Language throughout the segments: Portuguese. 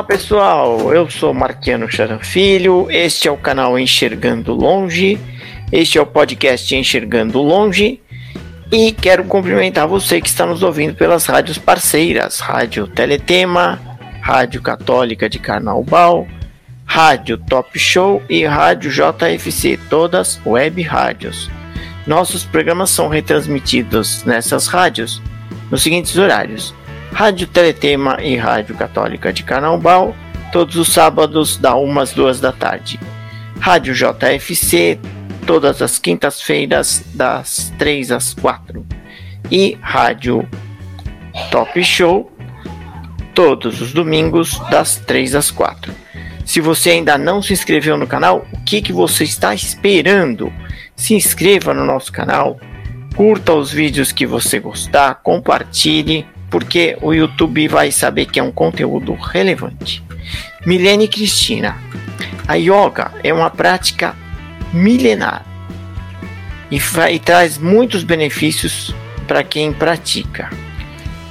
Olá pessoal, eu sou Marquiano Charan Filho, este é o canal Enxergando Longe, este é o podcast Enxergando Longe. E quero cumprimentar você que está nos ouvindo pelas rádios parceiras, Rádio Teletema, Rádio Católica de Carnaubal, Rádio Top Show e Rádio JFC, todas web rádios. Nossos programas são retransmitidos nessas rádios nos seguintes horários Rádio Teletema e Rádio Católica de Carnaubal, todos os sábados, da 1 às 2 da tarde. Rádio JFC, todas as quintas-feiras, das 3 às 4. E Rádio Top Show, todos os domingos, das 3 às 4. Se você ainda não se inscreveu no canal, o que, que você está esperando? Se inscreva no nosso canal, curta os vídeos que você gostar, compartilhe porque o YouTube vai saber que é um conteúdo relevante. Milene Cristina, a yoga é uma prática milenar e, e traz muitos benefícios para quem pratica.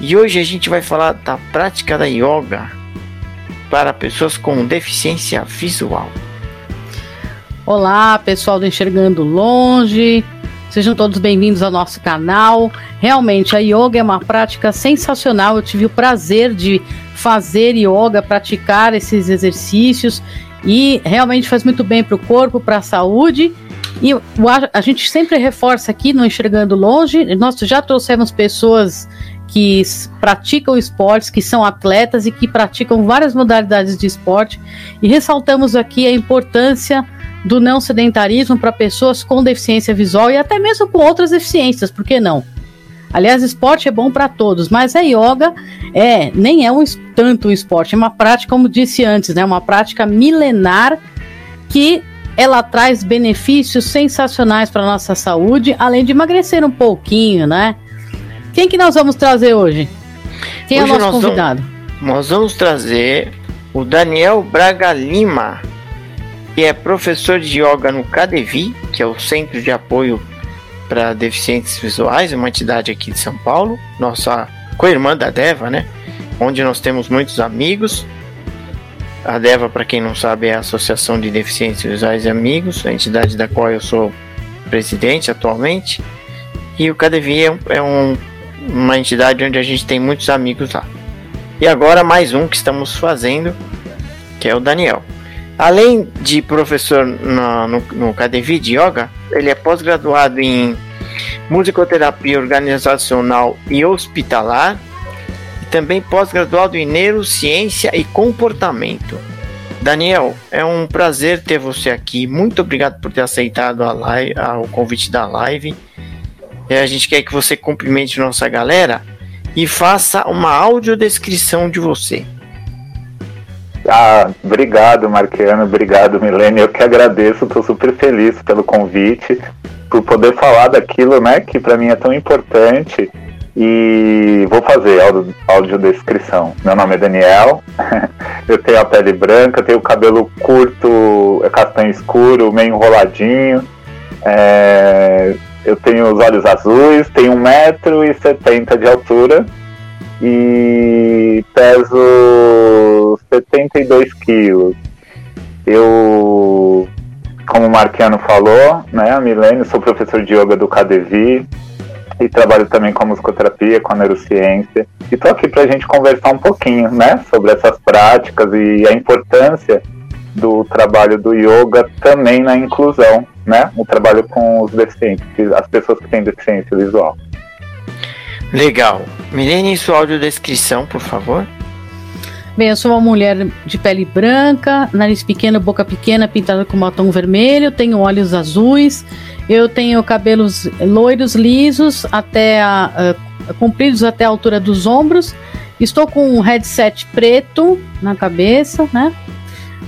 E hoje a gente vai falar da prática da yoga para pessoas com deficiência visual. Olá, pessoal do Enxergando Longe. Sejam todos bem-vindos ao nosso canal. Realmente, a yoga é uma prática sensacional. Eu tive o prazer de fazer yoga, praticar esses exercícios e realmente faz muito bem para o corpo, para a saúde. E a gente sempre reforça aqui no Enxergando Longe, nós já trouxemos pessoas que praticam esportes, que são atletas e que praticam várias modalidades de esporte, e ressaltamos aqui a importância do não sedentarismo para pessoas com deficiência visual e até mesmo com outras deficiências, por que não? Aliás, esporte é bom para todos, mas a yoga é nem é um tanto um esporte, é uma prática, como disse antes, né, uma prática milenar que ela traz benefícios sensacionais para nossa saúde, além de emagrecer um pouquinho, né? Quem que nós vamos trazer hoje? Quem hoje é o nosso convidado? Vamos, nós vamos trazer o Daniel Braga Lima que é professor de yoga no CADEVI, que é o Centro de Apoio para Deficientes Visuais, uma entidade aqui de São Paulo, nossa co-irmã da Deva, né? Onde nós temos muitos amigos. A Deva, para quem não sabe, é a Associação de Deficientes Visuais e Amigos, a entidade da qual eu sou presidente atualmente. E o CADEVI é, um, é um, uma entidade onde a gente tem muitos amigos lá. E agora mais um que estamos fazendo, que é o Daniel. Além de professor no, no, no de Yoga, ele é pós-graduado em musicoterapia organizacional e hospitalar e também pós-graduado em neurociência e comportamento. Daniel, é um prazer ter você aqui. Muito obrigado por ter aceitado a live, o convite da live. A gente quer que você cumprimente nossa galera e faça uma audiodescrição de você. Ah, obrigado, Marquiano, obrigado, Milene. Eu que agradeço, estou super feliz pelo convite, por poder falar daquilo, né, que para mim é tão importante. E vou fazer áudio, audiodescrição. Meu nome é Daniel, eu tenho a pele branca, tenho o cabelo curto, é castanho escuro, meio enroladinho. É, eu tenho os olhos azuis, tenho 1,70m de altura e peso 72 quilos. Eu, como o Marquiano falou, né, Milene, sou professor de yoga do KDV e trabalho também com musicoterapia, com a neurociência. E estou aqui para a gente conversar um pouquinho né, sobre essas práticas e a importância do trabalho do yoga também na inclusão, né? O trabalho com os deficientes, as pessoas que têm deficiência visual. Legal. Milene, sua audiodescrição, por favor. Bem, eu sou uma mulher de pele branca, nariz pequeno, boca pequena, pintada com batom vermelho, tenho olhos azuis, eu tenho cabelos loiros, lisos, até a, a, compridos até a altura dos ombros. Estou com um headset preto na cabeça, né?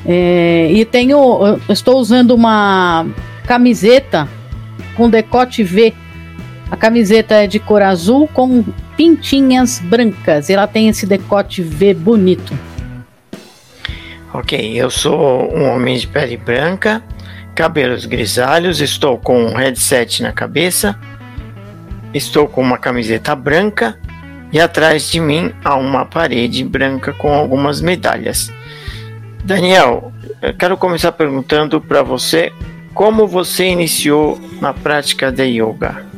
É, e tenho, estou usando uma camiseta com decote V. A camiseta é de cor azul com pintinhas brancas. E ela tem esse decote V bonito. Ok, eu sou um homem de pele branca, cabelos grisalhos, estou com um headset na cabeça, estou com uma camiseta branca e atrás de mim há uma parede branca com algumas medalhas. Daniel, quero começar perguntando para você como você iniciou na prática de yoga.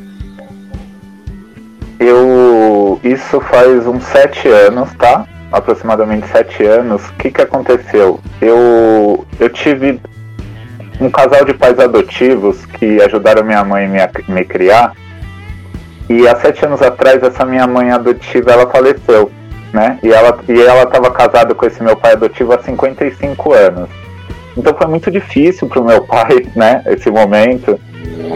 Eu isso faz uns sete anos, tá? Aproximadamente sete anos. O que que aconteceu? Eu eu tive um casal de pais adotivos que ajudaram minha mãe me, me criar. E há sete anos atrás essa minha mãe adotiva ela faleceu né? E ela e estava casada com esse meu pai adotivo há 55 anos. Então foi muito difícil para o meu pai, né? Esse momento.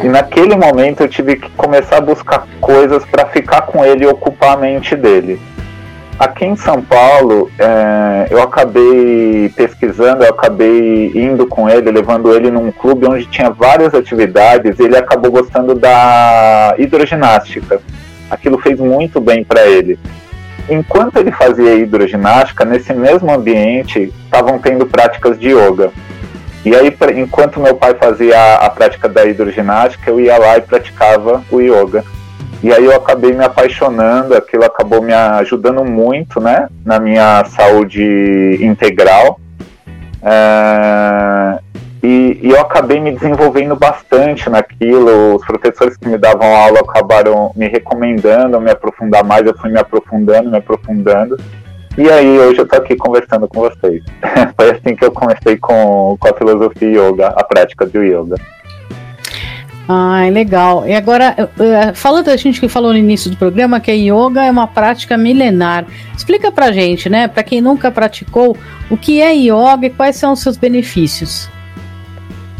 E naquele momento eu tive que começar a buscar coisas para ficar com ele e ocupar a mente dele. Aqui em São Paulo, é, eu acabei pesquisando, eu acabei indo com ele, levando ele num clube onde tinha várias atividades. E ele acabou gostando da hidroginástica. Aquilo fez muito bem para ele enquanto ele fazia hidroginástica, nesse mesmo ambiente estavam tendo práticas de yoga. E aí, enquanto meu pai fazia a, prática da hidroginástica, eu ia lá e praticava o yoga. E aí eu acabei me apaixonando, aquilo acabou me ajudando muito, né, na minha saúde integral. É, e, e, eu acabei me desenvolvendo bastante naquilo. Os professores que me davam aula acabaram me recomendando a me aprofundar mais. Eu fui me aprofundando, me aprofundando. E aí, hoje eu tô aqui conversando com vocês. Foi assim que eu comecei com, com a filosofia yoga, a prática do yoga. Ah, legal. E agora, falando a gente que falou no início do programa que a yoga é uma prática milenar. Explica pra gente, né, para quem nunca praticou, o que é yoga e quais são os seus benefícios.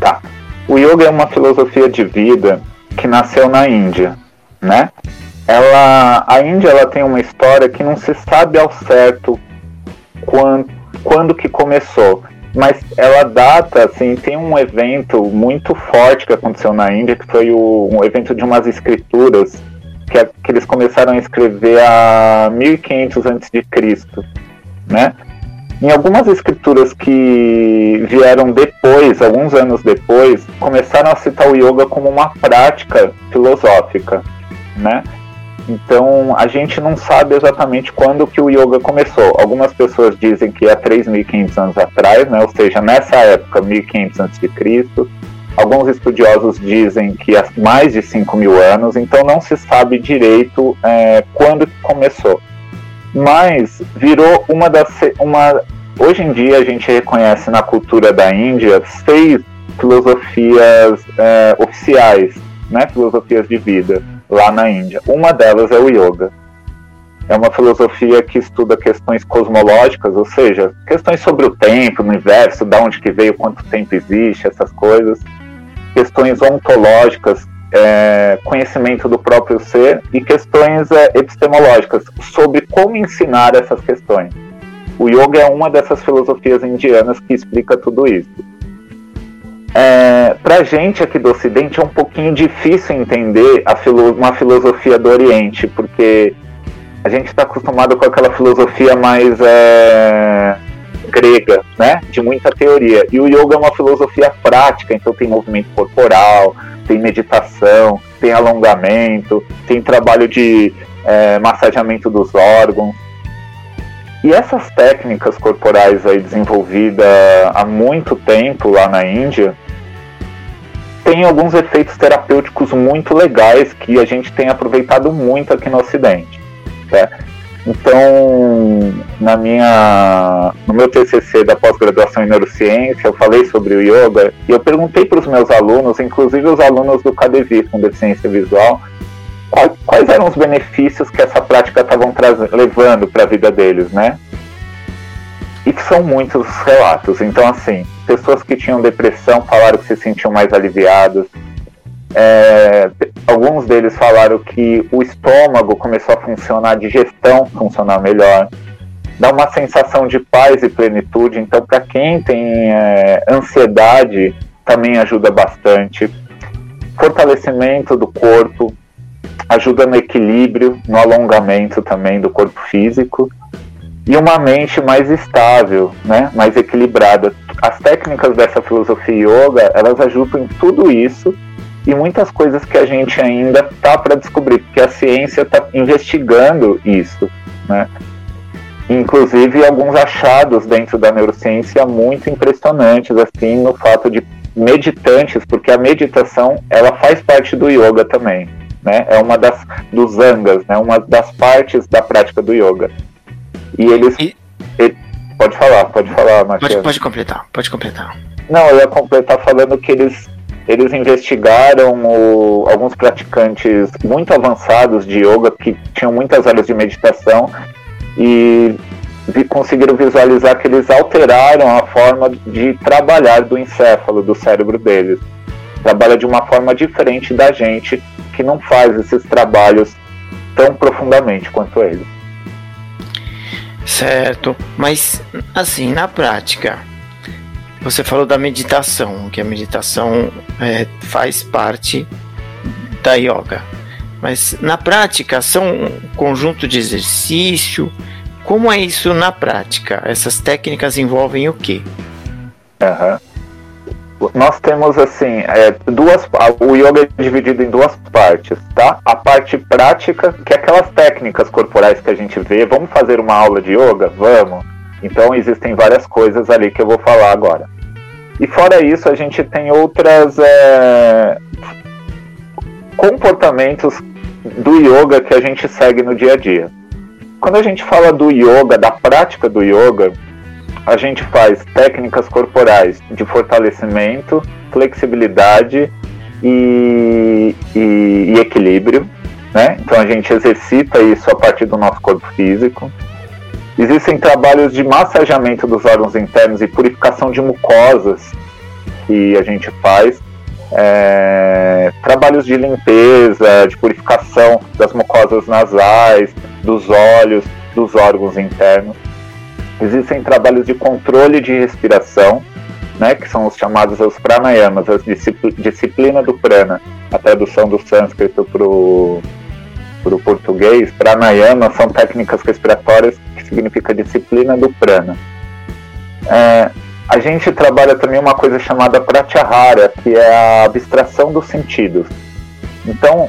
Tá. O yoga é uma filosofia de vida que nasceu na Índia, né? Ela, a Índia ela tem uma história que não se sabe ao certo quando, quando que começou, mas ela data, assim, tem um evento muito forte que aconteceu na Índia, que foi o, um evento de umas escrituras que, que eles começaram a escrever a 1500 a.C., né? Em algumas escrituras que vieram depois, alguns anos depois, começaram a citar o yoga como uma prática filosófica, né? Então a gente não sabe exatamente quando que o yoga começou. Algumas pessoas dizem que há 3.500 anos atrás, né? ou seja, nessa época, 1.500 a.C. Alguns estudiosos dizem que há mais de 5 mil anos, então não se sabe direito é, quando começou mas virou uma das uma hoje em dia a gente reconhece na cultura da Índia seis filosofias é, oficiais, né, filosofias de vida lá na Índia. Uma delas é o yoga. É uma filosofia que estuda questões cosmológicas, ou seja, questões sobre o tempo, o universo, da onde que veio, quanto tempo existe, essas coisas. Questões ontológicas, é, conhecimento do próprio ser e questões é, epistemológicas sobre como ensinar essas questões. O yoga é uma dessas filosofias indianas que explica tudo isso. É, Para gente aqui do Ocidente é um pouquinho difícil entender filo uma filosofia do Oriente, porque a gente está acostumado com aquela filosofia mais é, grega, né? De muita teoria. E o yoga é uma filosofia prática, então tem movimento corporal, tem meditação, tem alongamento, tem trabalho de é, massageamento dos órgãos. E essas técnicas corporais aí desenvolvidas há muito tempo lá na Índia tem alguns efeitos terapêuticos muito legais que a gente tem aproveitado muito aqui no Ocidente. Né? Então, na minha, no meu TCC da pós-graduação em neurociência, eu falei sobre o yoga e eu perguntei para os meus alunos, inclusive os alunos do KDV com deficiência visual, quais eram os benefícios que essa prática estavam levando para a vida deles, né? e que são muitos relatos. Então, assim, pessoas que tinham depressão falaram que se sentiam mais aliviados. É, alguns deles falaram que o estômago começou a funcionar, a digestão funcionar melhor. Dá uma sensação de paz e plenitude. Então, para quem tem é, ansiedade, também ajuda bastante. Fortalecimento do corpo, ajuda no equilíbrio, no alongamento também do corpo físico e uma mente mais estável, né, mais equilibrada. As técnicas dessa filosofia yoga, elas ajudam em tudo isso e muitas coisas que a gente ainda tá para descobrir, porque a ciência está investigando isso, né? Inclusive alguns achados dentro da neurociência muito impressionantes, assim, no fato de meditantes, porque a meditação ela faz parte do yoga também, né? É uma das dos angas, né? Uma das partes da prática do yoga. E eles. E... Ele, pode falar, pode falar, Marcelo. Pode, pode completar, pode completar. Não, eu ia completar falando que eles, eles investigaram o, alguns praticantes muito avançados de yoga que tinham muitas áreas de meditação e vi, conseguiram visualizar que eles alteraram a forma de trabalhar do encéfalo, do cérebro deles. Trabalha de uma forma diferente da gente que não faz esses trabalhos tão profundamente quanto eles. Certo, mas assim, na prática, você falou da meditação, que a meditação é, faz parte da yoga. Mas na prática, são um conjunto de exercício. Como é isso na prática? Essas técnicas envolvem o quê? Uhum nós temos assim é, duas o yoga é dividido em duas partes tá? A parte prática que é aquelas técnicas corporais que a gente vê vamos fazer uma aula de yoga? Vamos. Então existem várias coisas ali que eu vou falar agora. E fora isso a gente tem outras é, comportamentos do yoga que a gente segue no dia a dia. Quando a gente fala do yoga da prática do yoga a gente faz técnicas corporais de fortalecimento, flexibilidade e, e, e equilíbrio. Né? Então a gente exercita isso a partir do nosso corpo físico. Existem trabalhos de massageamento dos órgãos internos e purificação de mucosas que a gente faz. É, trabalhos de limpeza, de purificação das mucosas nasais, dos olhos, dos órgãos internos. Existem trabalhos de controle de respiração, né, que são os chamados os pranayamas, a disciplina do prana, a tradução do sânscrito para o português, pranayama são técnicas respiratórias que significa disciplina do prana. É, a gente trabalha também uma coisa chamada pratyahara, que é a abstração dos sentidos. Então,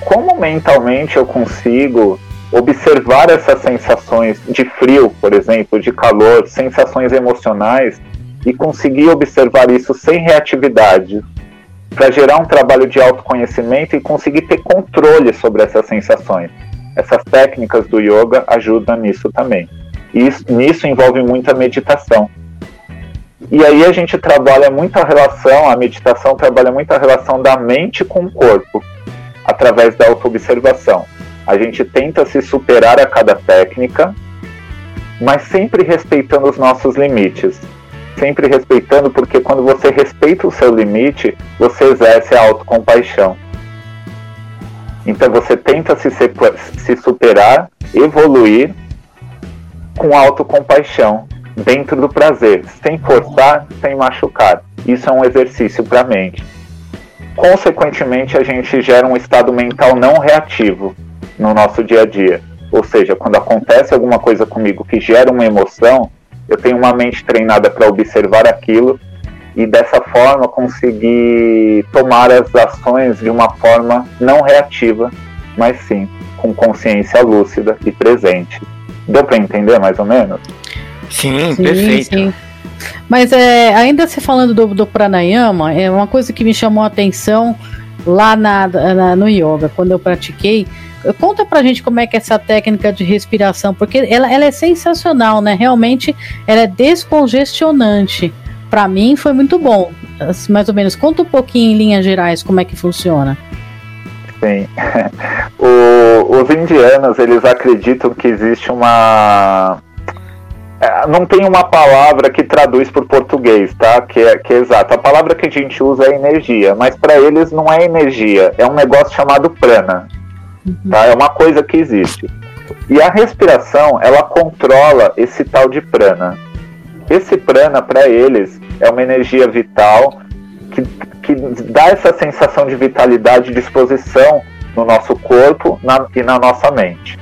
como mentalmente eu consigo observar essas sensações de frio, por exemplo, de calor, sensações emocionais e conseguir observar isso sem reatividade, para gerar um trabalho de autoconhecimento e conseguir ter controle sobre essas sensações. Essas técnicas do yoga ajudam nisso também. E isso, nisso envolve muita meditação. E aí a gente trabalha muito a relação, a meditação trabalha muito a relação da mente com o corpo, através da autoobservação. A gente tenta se superar a cada técnica, mas sempre respeitando os nossos limites. Sempre respeitando, porque quando você respeita o seu limite, você exerce a autocompaixão. Então você tenta se, se superar, evoluir com autocompaixão, dentro do prazer, sem forçar, sem machucar. Isso é um exercício para a mente. Consequentemente, a gente gera um estado mental não reativo, no nosso dia a dia. Ou seja, quando acontece alguma coisa comigo que gera uma emoção, eu tenho uma mente treinada para observar aquilo e dessa forma conseguir tomar as ações de uma forma não reativa, mas sim com consciência lúcida e presente. Deu para entender mais ou menos? Sim, sim perfeito. Sim. Mas é, ainda se falando do, do pranayama, é uma coisa que me chamou a atenção lá na, na, no yoga, quando eu pratiquei, Conta pra gente como é que é essa técnica de respiração, porque ela, ela é sensacional, né? Realmente ela é descongestionante. Para mim foi muito bom. Mais ou menos, conta um pouquinho em linhas gerais como é que funciona. Sim. O, os indianos, eles acreditam que existe uma é, não tem uma palavra que traduz por português, tá? Que é, que é exato. A palavra que a gente usa é energia, mas para eles não é energia, é um negócio chamado prana. Uhum. Tá? É uma coisa que existe. E a respiração, ela controla esse tal de prana. Esse prana, para eles, é uma energia vital que, que dá essa sensação de vitalidade e disposição no nosso corpo na, e na nossa mente.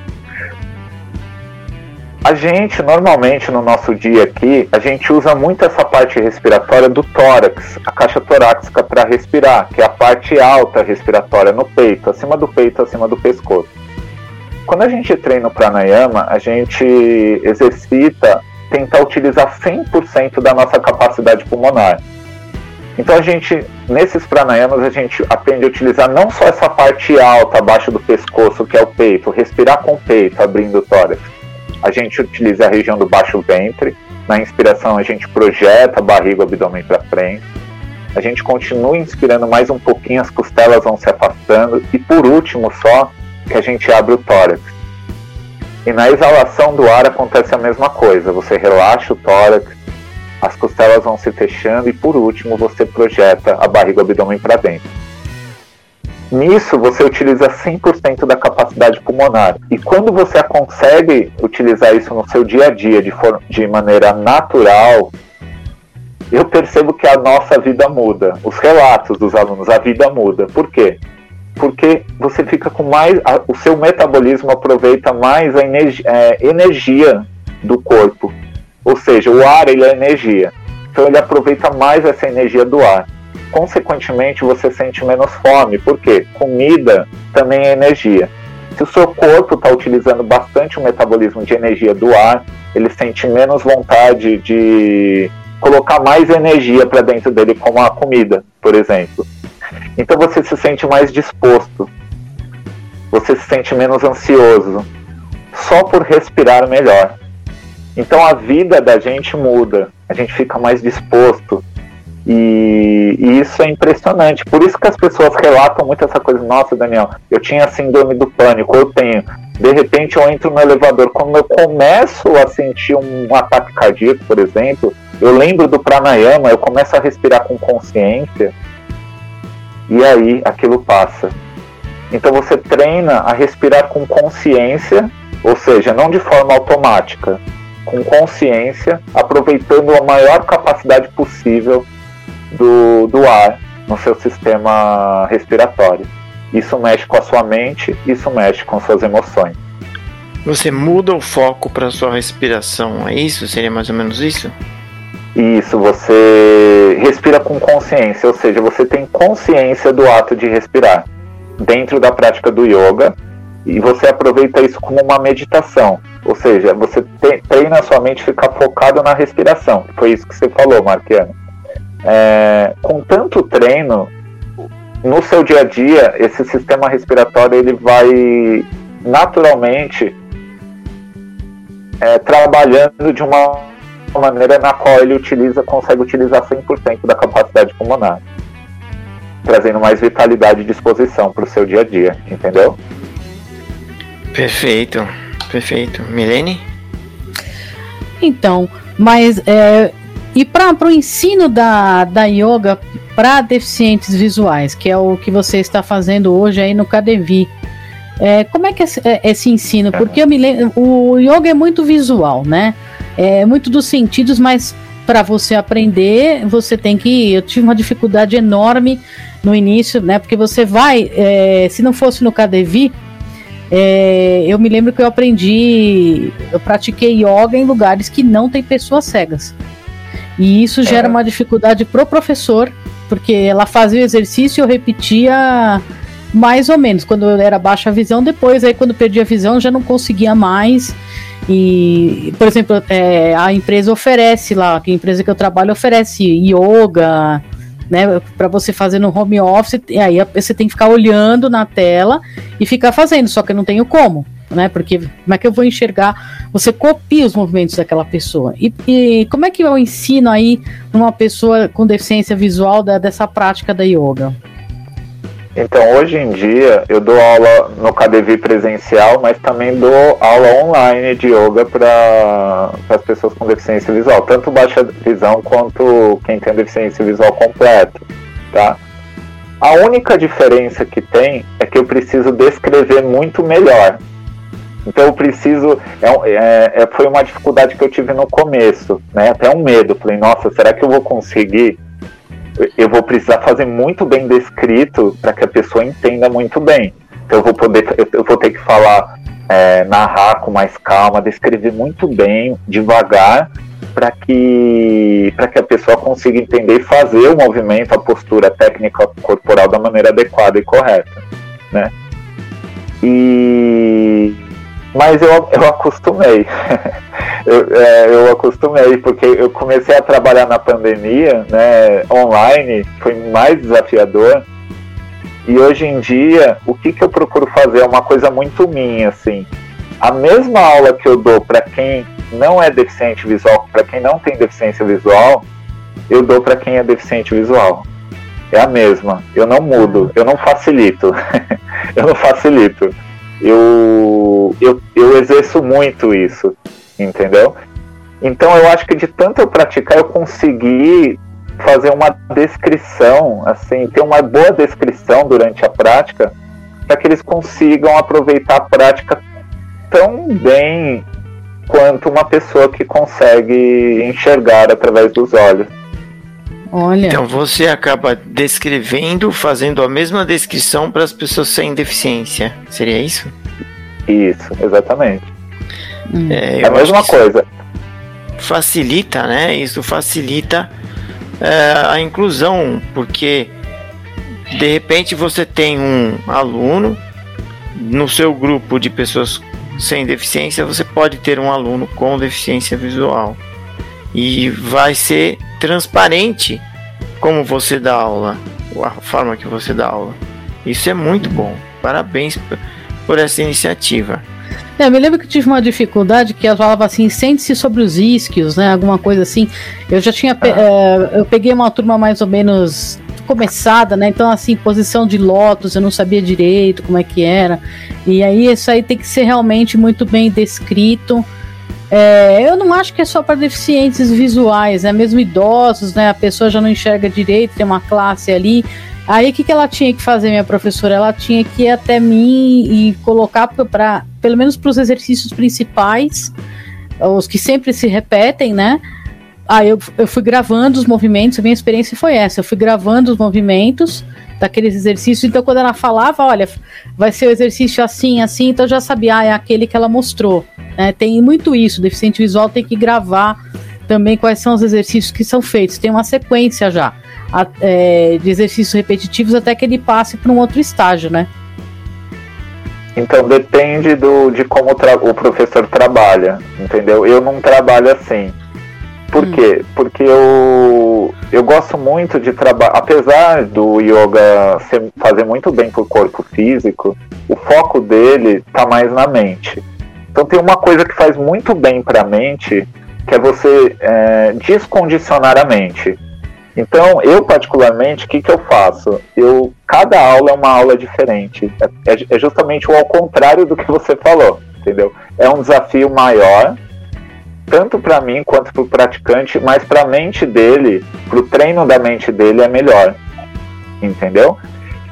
A gente, normalmente, no nosso dia aqui, a gente usa muito essa parte respiratória do tórax, a caixa torácica para respirar, que é a parte alta respiratória no peito, acima do peito, acima do pescoço. Quando a gente treina o pranayama, a gente exercita tentar utilizar 100% da nossa capacidade pulmonar. Então a gente, nesses pranayamas, a gente aprende a utilizar não só essa parte alta, abaixo do pescoço, que é o peito, respirar com o peito, abrindo o tórax, a gente utiliza a região do baixo ventre. Na inspiração, a gente projeta a barriga, o abdômen para frente. A gente continua inspirando mais um pouquinho, as costelas vão se afastando. E por último, só que a gente abre o tórax. E na exalação do ar acontece a mesma coisa. Você relaxa o tórax, as costelas vão se fechando e por último você projeta a barriga o abdômen para dentro. Nisso, você utiliza 100% da capacidade pulmonar. E quando você consegue utilizar isso no seu dia a dia de, de maneira natural, eu percebo que a nossa vida muda. Os relatos dos alunos, a vida muda. Por quê? Porque você fica com mais. A, o seu metabolismo aproveita mais a energia, é, energia do corpo. Ou seja, o ar ele é energia. Então ele aproveita mais essa energia do ar consequentemente você sente menos fome, porque comida também é energia. Se o seu corpo está utilizando bastante o metabolismo de energia do ar, ele sente menos vontade de colocar mais energia para dentro dele, como a comida, por exemplo. Então você se sente mais disposto, você se sente menos ansioso, só por respirar melhor. Então a vida da gente muda, a gente fica mais disposto, e, e, isso é impressionante. Por isso que as pessoas relatam muito essa coisa. Nossa, Daniel, eu tinha síndrome do pânico, eu tenho. De repente eu entro no elevador. Quando eu começo a sentir um ataque cardíaco, por exemplo, eu lembro do pranayama, eu começo a respirar com consciência. E aí aquilo passa. Então você treina a respirar com consciência, ou seja, não de forma automática, com consciência, aproveitando a maior capacidade possível do, do ar no seu sistema respiratório. Isso mexe com a sua mente, isso mexe com suas emoções. Você muda o foco para sua respiração, é isso? Seria mais ou menos isso? Isso, você respira com consciência, ou seja, você tem consciência do ato de respirar dentro da prática do yoga e você aproveita isso como uma meditação, ou seja, você treina a sua mente ficar focado na respiração. Foi isso que você falou, Marquiano é, com tanto treino, no seu dia a dia, esse sistema respiratório ele vai naturalmente é, trabalhando de uma maneira na qual ele utiliza, consegue utilizar 100% da capacidade pulmonar, trazendo mais vitalidade e disposição para o seu dia a dia, entendeu? Perfeito, perfeito. Milene? Então, mas é, e para o ensino da, da yoga para deficientes visuais, que é o que você está fazendo hoje aí no Cadevi, é, como é que é esse, é esse ensino? Porque eu me lembro, o yoga é muito visual, né? É muito dos sentidos, mas para você aprender, você tem que. Eu tive uma dificuldade enorme no início, né? Porque você vai, é, se não fosse no Cadevi, é, eu me lembro que eu aprendi, eu pratiquei yoga em lugares que não tem pessoas cegas. E isso gera é. uma dificuldade pro professor, porque ela fazia o exercício e eu repetia mais ou menos. Quando eu era baixa visão, depois, aí quando perdi a visão, já não conseguia mais. E, por exemplo, é, a empresa oferece lá, a empresa que eu trabalho oferece yoga, né, para você fazer no home office, e aí você tem que ficar olhando na tela e ficar fazendo, só que eu não tenho como né? Porque como é que eu vou enxergar? Você copia os movimentos daquela pessoa. E, e como é que eu ensino aí uma pessoa com deficiência visual da, dessa prática da yoga? Então, hoje em dia, eu dou aula no KDV presencial, mas também dou aula online de yoga para as pessoas com deficiência visual, tanto baixa visão quanto quem tem deficiência visual completa, tá? A única diferença que tem é que eu preciso descrever muito melhor. Então eu preciso. É, é, é, foi uma dificuldade que eu tive no começo, né? Até um medo. Falei, nossa, será que eu vou conseguir? Eu vou precisar fazer muito bem descrito para que a pessoa entenda muito bem. Então eu vou poder, eu vou ter que falar, é, narrar com mais calma, descrever muito bem, devagar, para que para que a pessoa consiga entender e fazer o movimento, a postura técnica corporal da maneira adequada e correta, né? E mas eu, eu acostumei. eu, é, eu acostumei, porque eu comecei a trabalhar na pandemia, né, online, foi mais desafiador. E hoje em dia, o que, que eu procuro fazer é uma coisa muito minha, assim. A mesma aula que eu dou para quem não é deficiente visual, para quem não tem deficiência visual, eu dou para quem é deficiente visual. É a mesma. Eu não mudo, eu não facilito. eu não facilito eu, eu, eu exerço muito isso, entendeu? Então eu acho que de tanto eu praticar, eu consegui fazer uma descrição, assim, ter uma boa descrição durante a prática, para que eles consigam aproveitar a prática tão bem quanto uma pessoa que consegue enxergar através dos olhos. Olha. Então você acaba descrevendo, fazendo a mesma descrição para as pessoas sem deficiência. Seria isso? Isso, exatamente. Hum. É, é a mesma coisa. Facilita, né? Isso facilita é, a inclusão, porque de repente você tem um aluno no seu grupo de pessoas sem deficiência, você pode ter um aluno com deficiência visual e vai ser transparente como você dá aula, a forma que você dá aula. Isso é muito bom. Parabéns por essa iniciativa. É, me lembro que tive uma dificuldade que ela falava assim, sente-se sobre os isquios, né? Alguma coisa assim. Eu já tinha. Ah. É, eu peguei uma turma mais ou menos começada, né? Então, assim, posição de lótus, eu não sabia direito como é que era. E aí, isso aí tem que ser realmente muito bem descrito. É, eu não acho que é só para deficientes visuais, né? Mesmo idosos, né? A pessoa já não enxerga direito, tem uma classe ali. Aí o que, que ela tinha que fazer, minha professora? Ela tinha que ir até mim e colocar para, pelo menos para os exercícios principais, os que sempre se repetem, né? Aí eu, eu fui gravando os movimentos, minha experiência foi essa, eu fui gravando os movimentos daqueles exercícios, então quando ela falava, olha, vai ser o exercício assim, assim, então eu já sabia, ah, é aquele que ela mostrou. Né? Tem muito isso, o deficiente visual tem que gravar também quais são os exercícios que são feitos, tem uma sequência já a, é, de exercícios repetitivos até que ele passe para um outro estágio, né? Então depende do, de como o professor trabalha, entendeu? Eu não trabalho assim. Por hum. quê? Porque eu, eu gosto muito de trabalhar, apesar do yoga ser, fazer muito bem para o corpo físico, o foco dele está mais na mente. Então tem uma coisa que faz muito bem para a mente, que é você é, descondicionar a mente. Então, eu particularmente, o que, que eu faço? Eu, cada aula é uma aula diferente. É, é, é justamente o ao contrário do que você falou, entendeu? É um desafio maior, tanto para mim quanto para o praticante, mas para a mente dele, para o treino da mente dele é melhor, entendeu?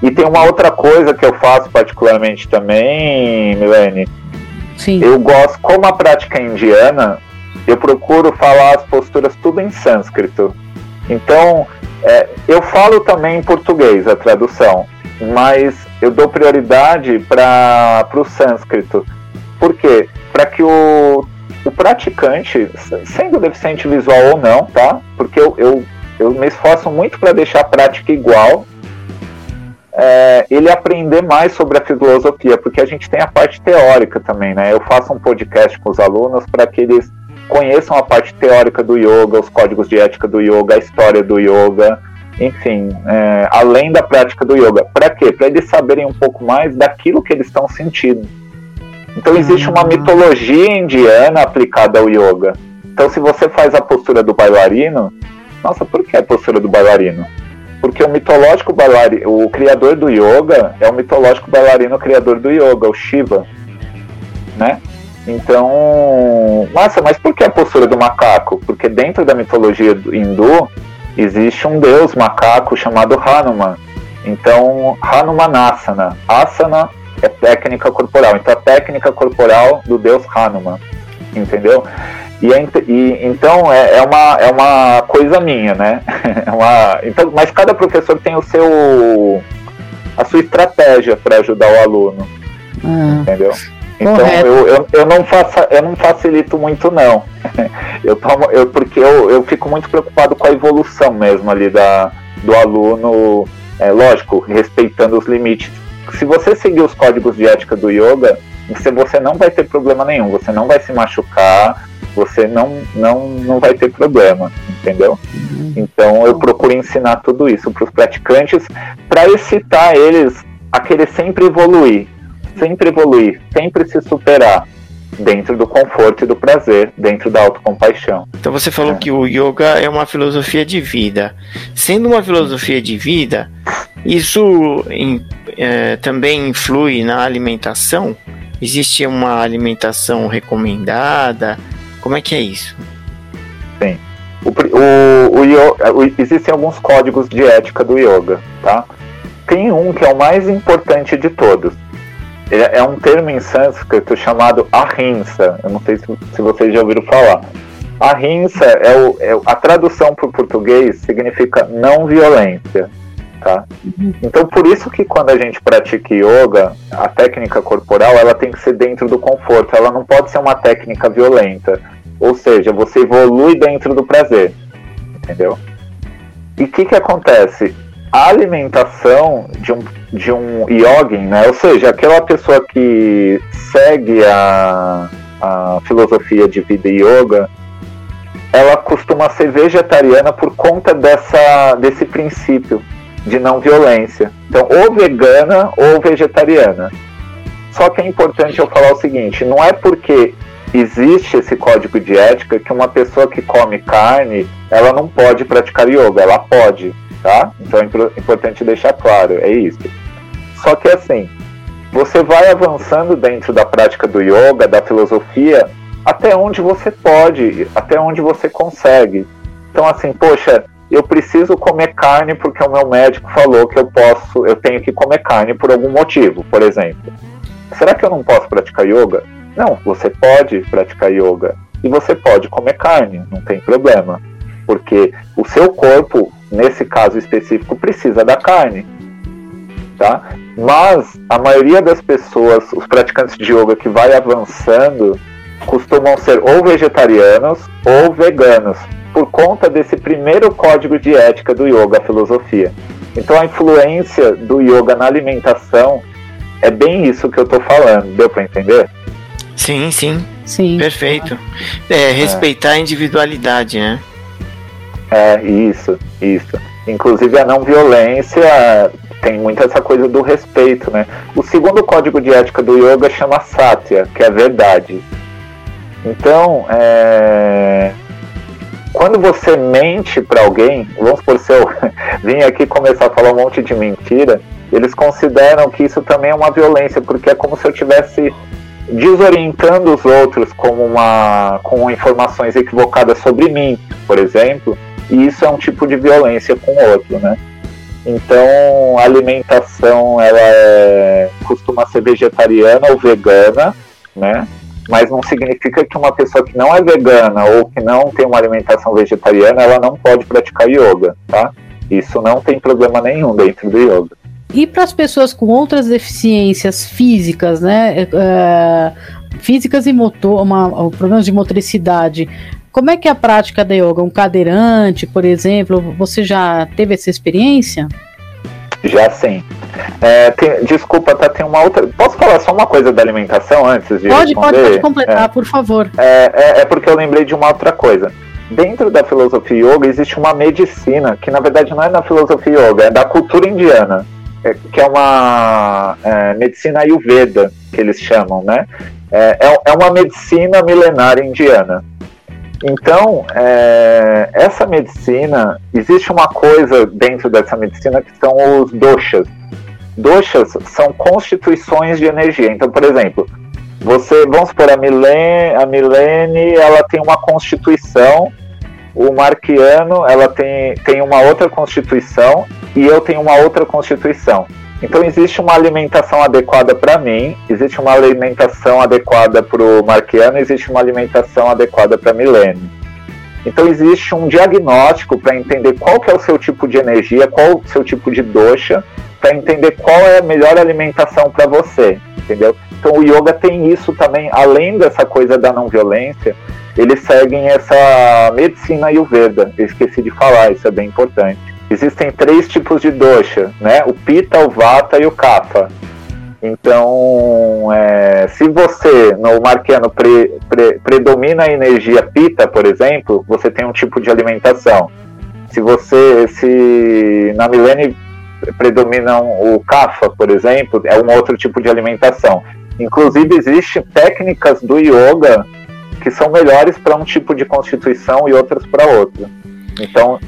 E tem uma outra coisa que eu faço particularmente também, Milene. Sim. Eu gosto, como a prática é indiana, eu procuro falar as posturas tudo em sânscrito. Então, é, eu falo também em português a tradução, mas eu dou prioridade para o sânscrito. Por quê? Para que o, o praticante, sendo deficiente visual ou não, tá? Porque eu, eu, eu me esforço muito para deixar a prática igual, é, ele aprender mais sobre a filosofia, porque a gente tem a parte teórica também, né? Eu faço um podcast com os alunos para que eles conheçam a parte teórica do yoga, os códigos de ética do yoga, a história do yoga, enfim, é, além da prática do yoga. Para quê? Para eles saberem um pouco mais daquilo que eles estão sentindo. Então existe uma mitologia indiana aplicada ao yoga. Então se você faz a postura do bailarino, nossa, por que a postura do bailarino? Porque o mitológico bailarino, o criador do yoga é o mitológico bailarino criador do yoga, o Shiva, né? Então, massa, mas por que a postura do macaco? Porque dentro da mitologia hindu existe um deus macaco chamado Hanuman. Então, Hanumanasana. Asana é técnica corporal. Então, a técnica corporal do deus Hanuman. Entendeu? E, é, e então é, é, uma, é uma coisa minha, né? É uma, então, mas cada professor tem o seu a sua estratégia para ajudar o aluno. Ah. Entendeu? Então eu, eu, eu, não faço, eu não facilito muito não. Eu tomo, eu, porque eu, eu fico muito preocupado com a evolução mesmo ali da, do aluno, é, lógico, respeitando os limites. Se você seguir os códigos de ética do yoga, você, você não vai ter problema nenhum, você não vai se machucar, você não, não, não vai ter problema, entendeu? Então eu procuro ensinar tudo isso para os praticantes para excitar eles a querer sempre evoluir sempre evoluir, sempre se superar dentro do conforto e do prazer, dentro da autocompaixão. Então você falou é. que o yoga é uma filosofia de vida. Sendo uma filosofia de vida, isso em, é, também influi na alimentação? Existe uma alimentação recomendada? Como é que é isso? Sim. O, o, o, yoga, existem alguns códigos de ética do yoga, tá? Tem um que é o mais importante de todos, é, um termo em sânscrito chamado ahimsa. Eu não sei se, se vocês já ouviram falar. Ahimsa é, o, é a tradução para o português significa não violência. Tá? Uhum. Então por isso que quando a gente pratica yoga, a técnica corporal ela tem que ser dentro do conforto, ela não pode ser uma técnica violenta. Ou seja, você evolui dentro do prazer. Entendeu? E o que, que acontece? A alimentação de um, de um yogin, né? ou seja, aquela pessoa que segue a, a filosofia de vida yoga, ela costuma ser vegetariana por conta dessa, desse princípio de não violência. Então, ou vegana ou vegetariana. Só que é importante eu falar o seguinte: não é porque existe esse código de ética que uma pessoa que come carne ela não pode praticar yoga, ela pode tá? Então é importante deixar claro, é isso. Só que assim, você vai avançando dentro da prática do yoga, da filosofia, até onde você pode, até onde você consegue. Então assim, poxa, eu preciso comer carne porque o meu médico falou que eu posso, eu tenho que comer carne por algum motivo, por exemplo. Será que eu não posso praticar yoga? Não, você pode praticar yoga e você pode comer carne, não tem problema, porque o seu corpo nesse caso específico, precisa da carne. Tá? Mas a maioria das pessoas, os praticantes de yoga que vai avançando, costumam ser ou vegetarianos ou veganos, por conta desse primeiro código de ética do yoga, a filosofia. Então a influência do yoga na alimentação é bem isso que eu estou falando, deu para entender? Sim, sim. Sim. Perfeito. É, respeitar é. a individualidade, né? É, isso, isso. Inclusive a não violência tem muito essa coisa do respeito, né? O segundo código de ética do yoga chama Satya, que é verdade. Então, é... quando você mente para alguém, vamos supor se eu vim aqui começar a falar um monte de mentira, eles consideram que isso também é uma violência, porque é como se eu tivesse desorientando os outros com uma com informações equivocadas sobre mim, por exemplo, e isso é um tipo de violência com o outro, né? Então, a alimentação ela é, costuma ser vegetariana ou vegana, né? Mas não significa que uma pessoa que não é vegana ou que não tem uma alimentação vegetariana, ela não pode praticar yoga, tá? Isso não tem problema nenhum dentro do yoga. E para as pessoas com outras deficiências físicas, né? É, físicas e motor, uma, problemas de motricidade, como é que é a prática da yoga? Um cadeirante, por exemplo, você já teve essa experiência? Já sim. É, tem, desculpa, tá, tem uma outra. Posso falar só uma coisa da alimentação antes de pode, responder? Pode, pode completar, é, por favor. É, é, é, porque eu lembrei de uma outra coisa. Dentro da filosofia yoga existe uma medicina, que na verdade não é da filosofia yoga, é da cultura indiana, é, que é uma é, medicina ayurveda, que eles chamam, né? É, uma medicina milenária indiana Então, é, essa medicina, existe uma coisa dentro dessa medicina que são os doshas. Doshas são constituições de energia. Então, por exemplo, você, vamos supor, a Milene, a Milene ela tem uma constituição, o Marquiano ela tem, tem uma outra constituição e eu tenho uma outra constituição. Então existe uma alimentação adequada para mim, existe uma alimentação adequada para o Marquiano, existe uma alimentação adequada para Milene. Então existe um diagnóstico para entender qual que é o seu tipo de energia, qual o seu tipo de doxa, para entender qual é a melhor alimentação para você, entendeu? Então o yoga tem isso também, além dessa coisa da não violência, eles seguem essa medicina ayurveda. Eu esqueci de falar, isso é bem importante existem três tipos de dosha, né? O Pita, o Vata e o Kapha. Então, é, se você no marquiano pre, pre, predomina a energia Pita, por exemplo, você tem um tipo de alimentação. Se você, se na Milene predominam o Kapha, por exemplo, é um outro tipo de alimentação. Inclusive, existem técnicas do yoga que são melhores para um tipo de constituição e outras para outro. Então,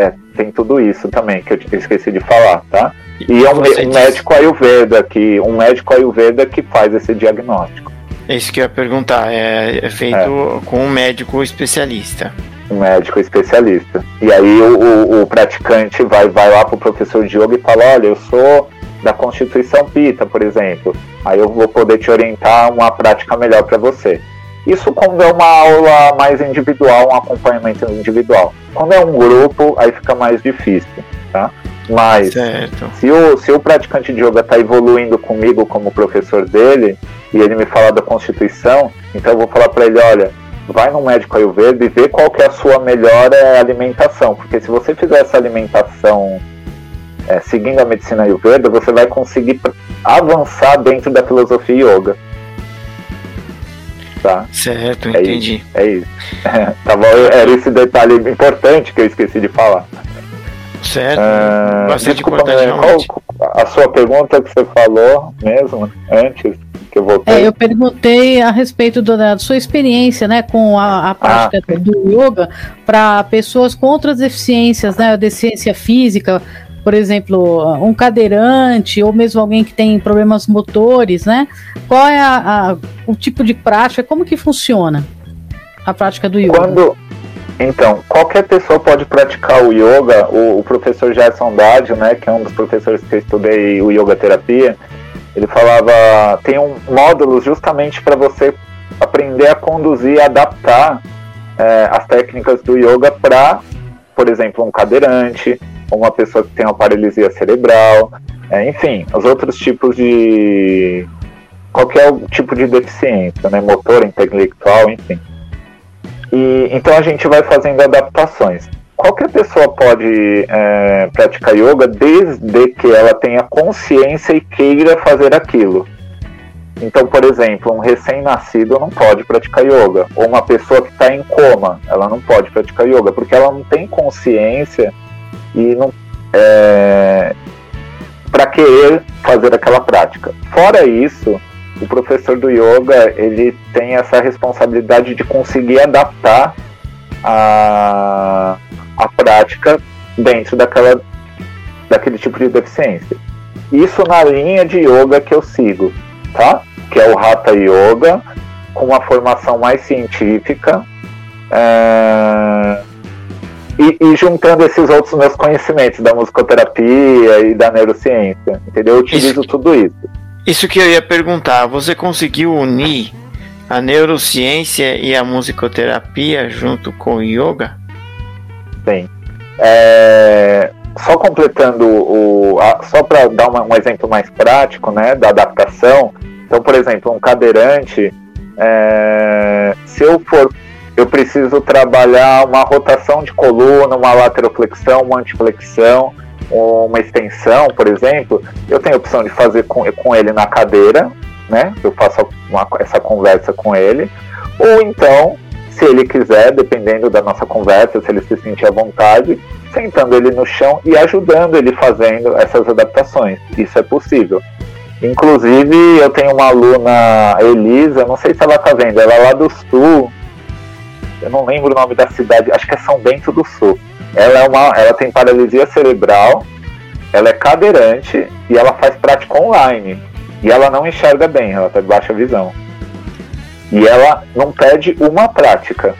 é, tem tudo isso também, que eu esqueci de falar, tá? E é um, um médico Ayurveda, que, um médico Ayurveda que faz esse diagnóstico. É isso que eu ia perguntar, é, é feito é. com um médico especialista. Um médico especialista. E aí o, o, o praticante vai, vai lá pro professor de yoga e fala, olha, eu sou da Constituição Pita, por exemplo. Aí eu vou poder te orientar uma prática melhor para você. Isso quando é uma aula mais individual, um acompanhamento individual. Quando é um grupo, aí fica mais difícil, tá? Mas se o, se o praticante de yoga está evoluindo comigo como professor dele, e ele me fala da Constituição, então eu vou falar para ele, olha, vai no médico Ayurveda e vê qual que é a sua melhor é, alimentação, porque se você fizer essa alimentação é, seguindo a medicina Ayurveda, você vai conseguir avançar dentro da filosofia yoga tá? Certo, é entendi. Isso, é isso. tá bom, era esse detalhe importante que eu esqueci de falar. Certo, uh, bastante desculpa, importante realmente. Qual a sua pergunta que você falou mesmo, antes que eu voltei? É, eu perguntei a respeito do, da sua experiência, né, com a, a prática ah. do yoga para pessoas com outras deficiências, né, deficiência física, por exemplo, um cadeirante ou mesmo alguém que tem problemas motores, né? Qual é a, a, o tipo de prática? Como que funciona a prática do yoga? Quando, então, qualquer pessoa pode praticar o yoga. O, o professor Gerson Dádio, né, que é um dos professores que eu estudei o yoga terapia, ele falava tem um módulo justamente para você aprender a conduzir, adaptar é, as técnicas do yoga para, por exemplo, um cadeirante uma pessoa que tem uma paralisia cerebral, é, enfim, os outros tipos de. qualquer tipo de deficiência, né, motor, intelectual, enfim. E, então a gente vai fazendo adaptações. Qualquer pessoa pode é, praticar yoga desde que ela tenha consciência e queira fazer aquilo. Então, por exemplo, um recém-nascido não pode praticar yoga. Ou uma pessoa que está em coma, ela não pode praticar yoga, porque ela não tem consciência e não é, para querer fazer aquela prática. Fora isso, o professor do yoga ele tem essa responsabilidade de conseguir adaptar a, a prática dentro daquela, daquele tipo de deficiência. Isso na linha de yoga que eu sigo, tá? Que é o Hatha Yoga, com uma formação mais científica. É e, e, juntando esses outros meus conhecimentos da musicoterapia e da neurociência, entendeu? Eu utilizo isso, tudo isso. Isso que eu ia perguntar, você conseguiu unir a neurociência e a musicoterapia junto com o yoga? Sim. É, só completando o, a, só para dar uma, um exemplo mais prático, né, da adaptação. Então, por exemplo, um cadeirante, é, se eu for eu preciso trabalhar uma rotação de coluna, uma lateroflexão, uma antiflexão, uma extensão, por exemplo, eu tenho a opção de fazer com, com ele na cadeira, né? Eu faço uma, essa conversa com ele, ou então, se ele quiser, dependendo da nossa conversa, se ele se sentir à vontade, sentando ele no chão e ajudando ele fazendo essas adaptações. Isso é possível. Inclusive, eu tenho uma aluna, Elisa, não sei se ela está vendo, ela é lá do Sul, eu não lembro o nome da cidade, acho que é São Bento do Sul. Ela, é uma, ela tem paralisia cerebral, ela é cadeirante e ela faz prática online. E ela não enxerga bem, ela está de baixa visão. E ela não pede uma prática.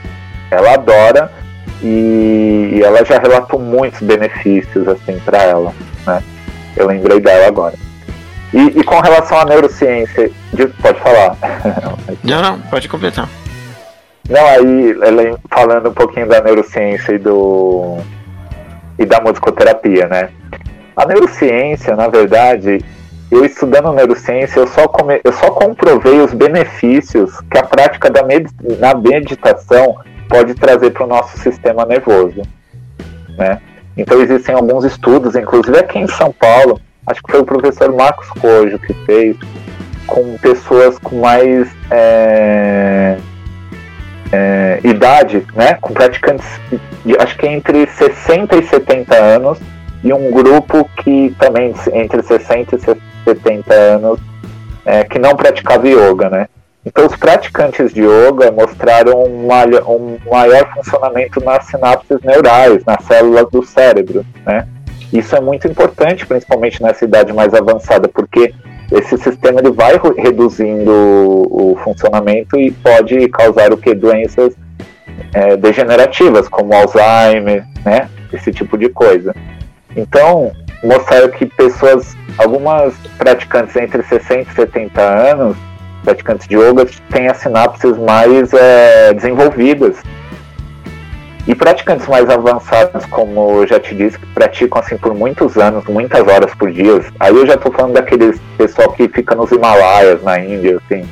Ela adora e, e ela já relatou muitos benefícios assim para ela, né? Eu lembrei dela agora. E, e com relação à neurociência, pode falar. Não, não, pode completar. Não, aí falando um pouquinho da neurociência e do e da musicoterapia, né? A neurociência, na verdade, eu estudando neurociência, eu só, come, eu só comprovei os benefícios que a prática da med, na meditação pode trazer para o nosso sistema nervoso, né? Então existem alguns estudos, inclusive aqui em São Paulo, acho que foi o professor Marcos Cojo que fez, com pessoas com mais é, é, idade, né, com praticantes, de, acho que entre 60 e 70 anos, e um grupo que também entre 60 e 70 anos é, que não praticava yoga, né? Então, os praticantes de yoga mostraram um, um maior funcionamento nas sinapses neurais, nas células do cérebro, né? Isso é muito importante, principalmente nessa idade mais avançada, porque esse sistema ele vai reduzindo o, funcionamento e pode causar o que doenças é, degenerativas, como Alzheimer, né? Esse tipo de coisa. Então, mostraram que pessoas, algumas praticantes entre 60 e 70 anos, praticantes de yoga, têm as sinapses mais é, desenvolvidas e praticantes mais avançados, como eu já te disse, que praticam assim por muitos anos, muitas horas por dia. Aí eu já estou falando daqueles pessoal que fica nos Himalaias, na Índia, assim,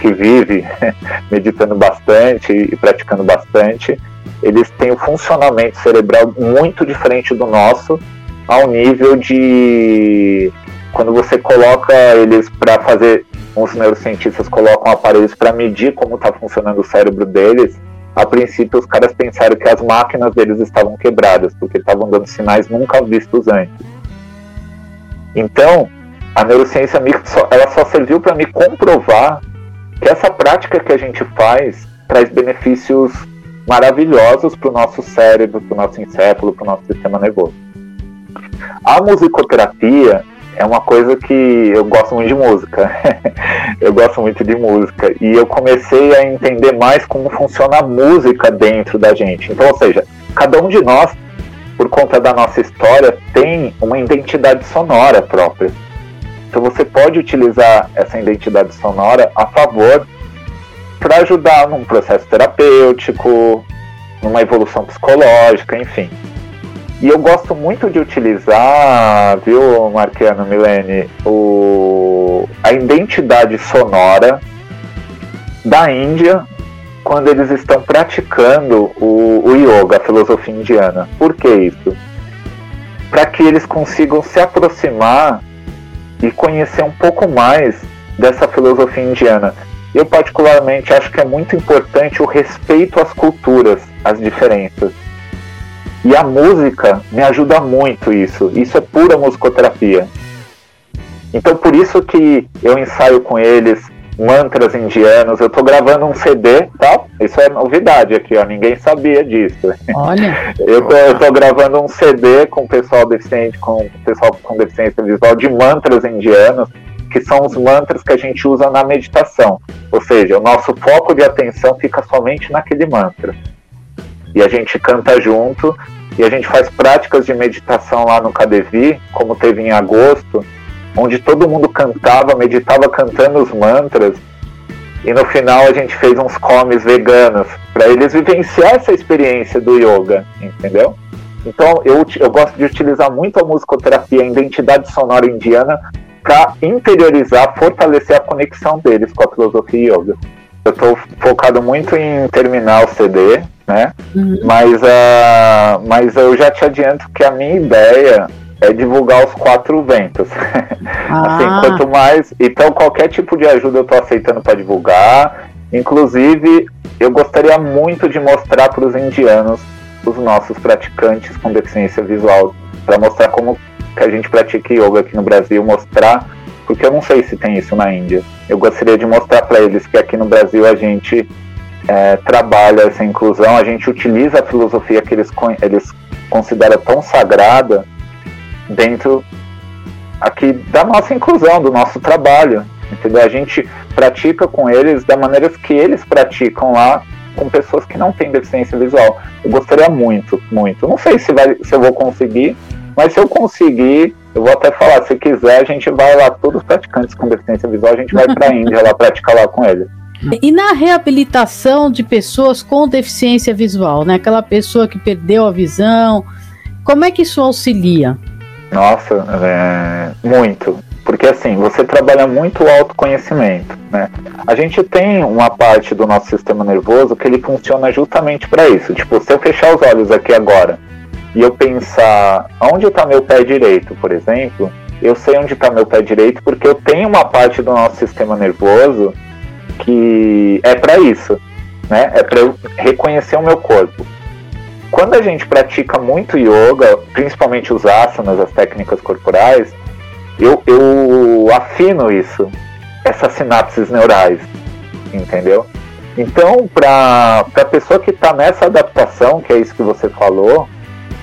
que vive meditando bastante e praticando bastante. Eles têm um funcionamento cerebral muito diferente do nosso, ao nível de quando você coloca eles para fazer, os neurocientistas colocam aparelhos para medir como está funcionando o cérebro deles a princípio os caras pensaram que as máquinas deles estavam quebradas, porque estavam dando sinais nunca vistos antes. Então, a neurociência ela só serviu para me comprovar que essa prática que a gente faz traz benefícios maravilhosos para o nosso cérebro, para o nosso encéfalo, para o nosso sistema nervoso. A musicoterapia é uma coisa que eu gosto muito de música. eu gosto muito de música. E eu comecei a entender mais como funciona a música dentro da gente. Então, ou seja, cada um de nós, por conta da nossa história, tem uma identidade sonora própria. Então você pode utilizar essa identidade sonora a favor para ajudar num processo terapêutico, numa evolução psicológica, enfim. E eu gosto muito de utilizar, viu, Marquiano Milene, o, a identidade sonora da Índia quando eles estão praticando o, o yoga, a filosofia indiana. Por que isso? Para que eles consigam se aproximar e conhecer um pouco mais dessa filosofia indiana. Eu, particularmente, acho que é muito importante o respeito às culturas, às diferenças. E a música me ajuda muito isso. Isso é pura musicoterapia. Então por isso que eu ensaio com eles mantras indianos. Eu estou gravando um CD, tá? Isso é novidade aqui, ó. Ninguém sabia disso. Olha. eu, tô, eu tô gravando um CD com o pessoal deficiente, com o pessoal com deficiência visual de mantras indianos, que são os mantras que a gente usa na meditação. Ou seja, o nosso foco de atenção fica somente naquele mantra e a gente canta junto e a gente faz práticas de meditação lá no Cadevi, como teve em agosto, onde todo mundo cantava, meditava cantando os mantras. E no final a gente fez uns comes veganos para eles vivenciar essa experiência do yoga, entendeu? Então eu, eu gosto de utilizar muito a musicoterapia, a identidade sonora indiana, para interiorizar, fortalecer a conexão deles com a filosofia yoga. Eu estou focado muito em terminar o CD, né? Uhum. Mas, uh, mas eu já te adianto que a minha ideia é divulgar os quatro ventos. Ah. assim, quanto mais. Então, qualquer tipo de ajuda eu estou aceitando para divulgar. Inclusive, eu gostaria muito de mostrar para os indianos os nossos praticantes com deficiência visual, para mostrar como que a gente pratica yoga aqui no Brasil, mostrar, porque eu não sei se tem isso na Índia. Eu gostaria de mostrar para eles que aqui no Brasil a gente é, trabalha essa inclusão, a gente utiliza a filosofia que eles, eles consideram tão sagrada dentro aqui da nossa inclusão, do nosso trabalho. Entendeu? A gente pratica com eles da maneira que eles praticam lá com pessoas que não têm deficiência visual. Eu gostaria muito, muito. Não sei se, vai, se eu vou conseguir, mas se eu conseguir, eu vou até falar, se quiser, a gente vai lá, todos os praticantes com deficiência visual, a gente vai para a Índia lá praticar lá com eles. E na reabilitação de pessoas com deficiência visual, né? Aquela pessoa que perdeu a visão, como é que isso auxilia? Nossa, é, muito. Porque assim, você trabalha muito o autoconhecimento, né? A gente tem uma parte do nosso sistema nervoso que ele funciona justamente para isso. Tipo, se eu fechar os olhos aqui agora e eu pensar onde está meu pé direito, por exemplo, eu sei onde está meu pé direito porque eu tenho uma parte do nosso sistema nervoso que é para isso, né? É para eu reconhecer o meu corpo. Quando a gente pratica muito yoga, principalmente os asanas, as técnicas corporais, eu, eu afino isso, essas sinapses neurais, entendeu? Então, para a pessoa que está nessa adaptação, que é isso que você falou,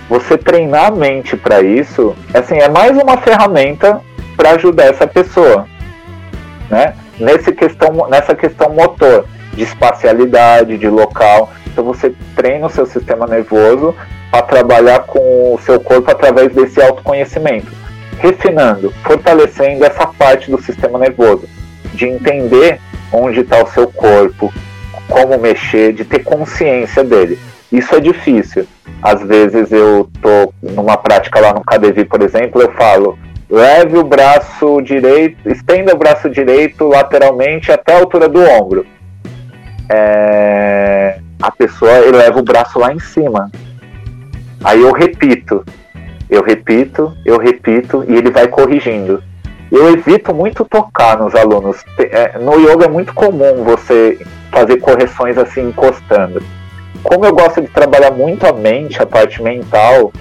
você treinar a mente para isso, assim, é mais uma ferramenta para ajudar essa pessoa, né? Nesse questão, nessa questão motor, de espacialidade, de local. Então você treina o seu sistema nervoso para trabalhar com o seu corpo através desse autoconhecimento, refinando, fortalecendo essa parte do sistema nervoso, de entender onde está o seu corpo, como mexer, de ter consciência dele. Isso é difícil. Às vezes eu tô numa prática lá no KDV, por exemplo, eu falo, leve o braço direito, estenda o braço direito lateralmente até a altura do ombro. É, a pessoa eleva o braço lá em cima. Aí eu repito, eu repito, eu repito e ele vai corrigindo. Eu evito muito tocar nos alunos. É, no yoga é muito comum você fazer correções assim encostando. Como eu gosto de trabalhar muito a mente, a parte mental,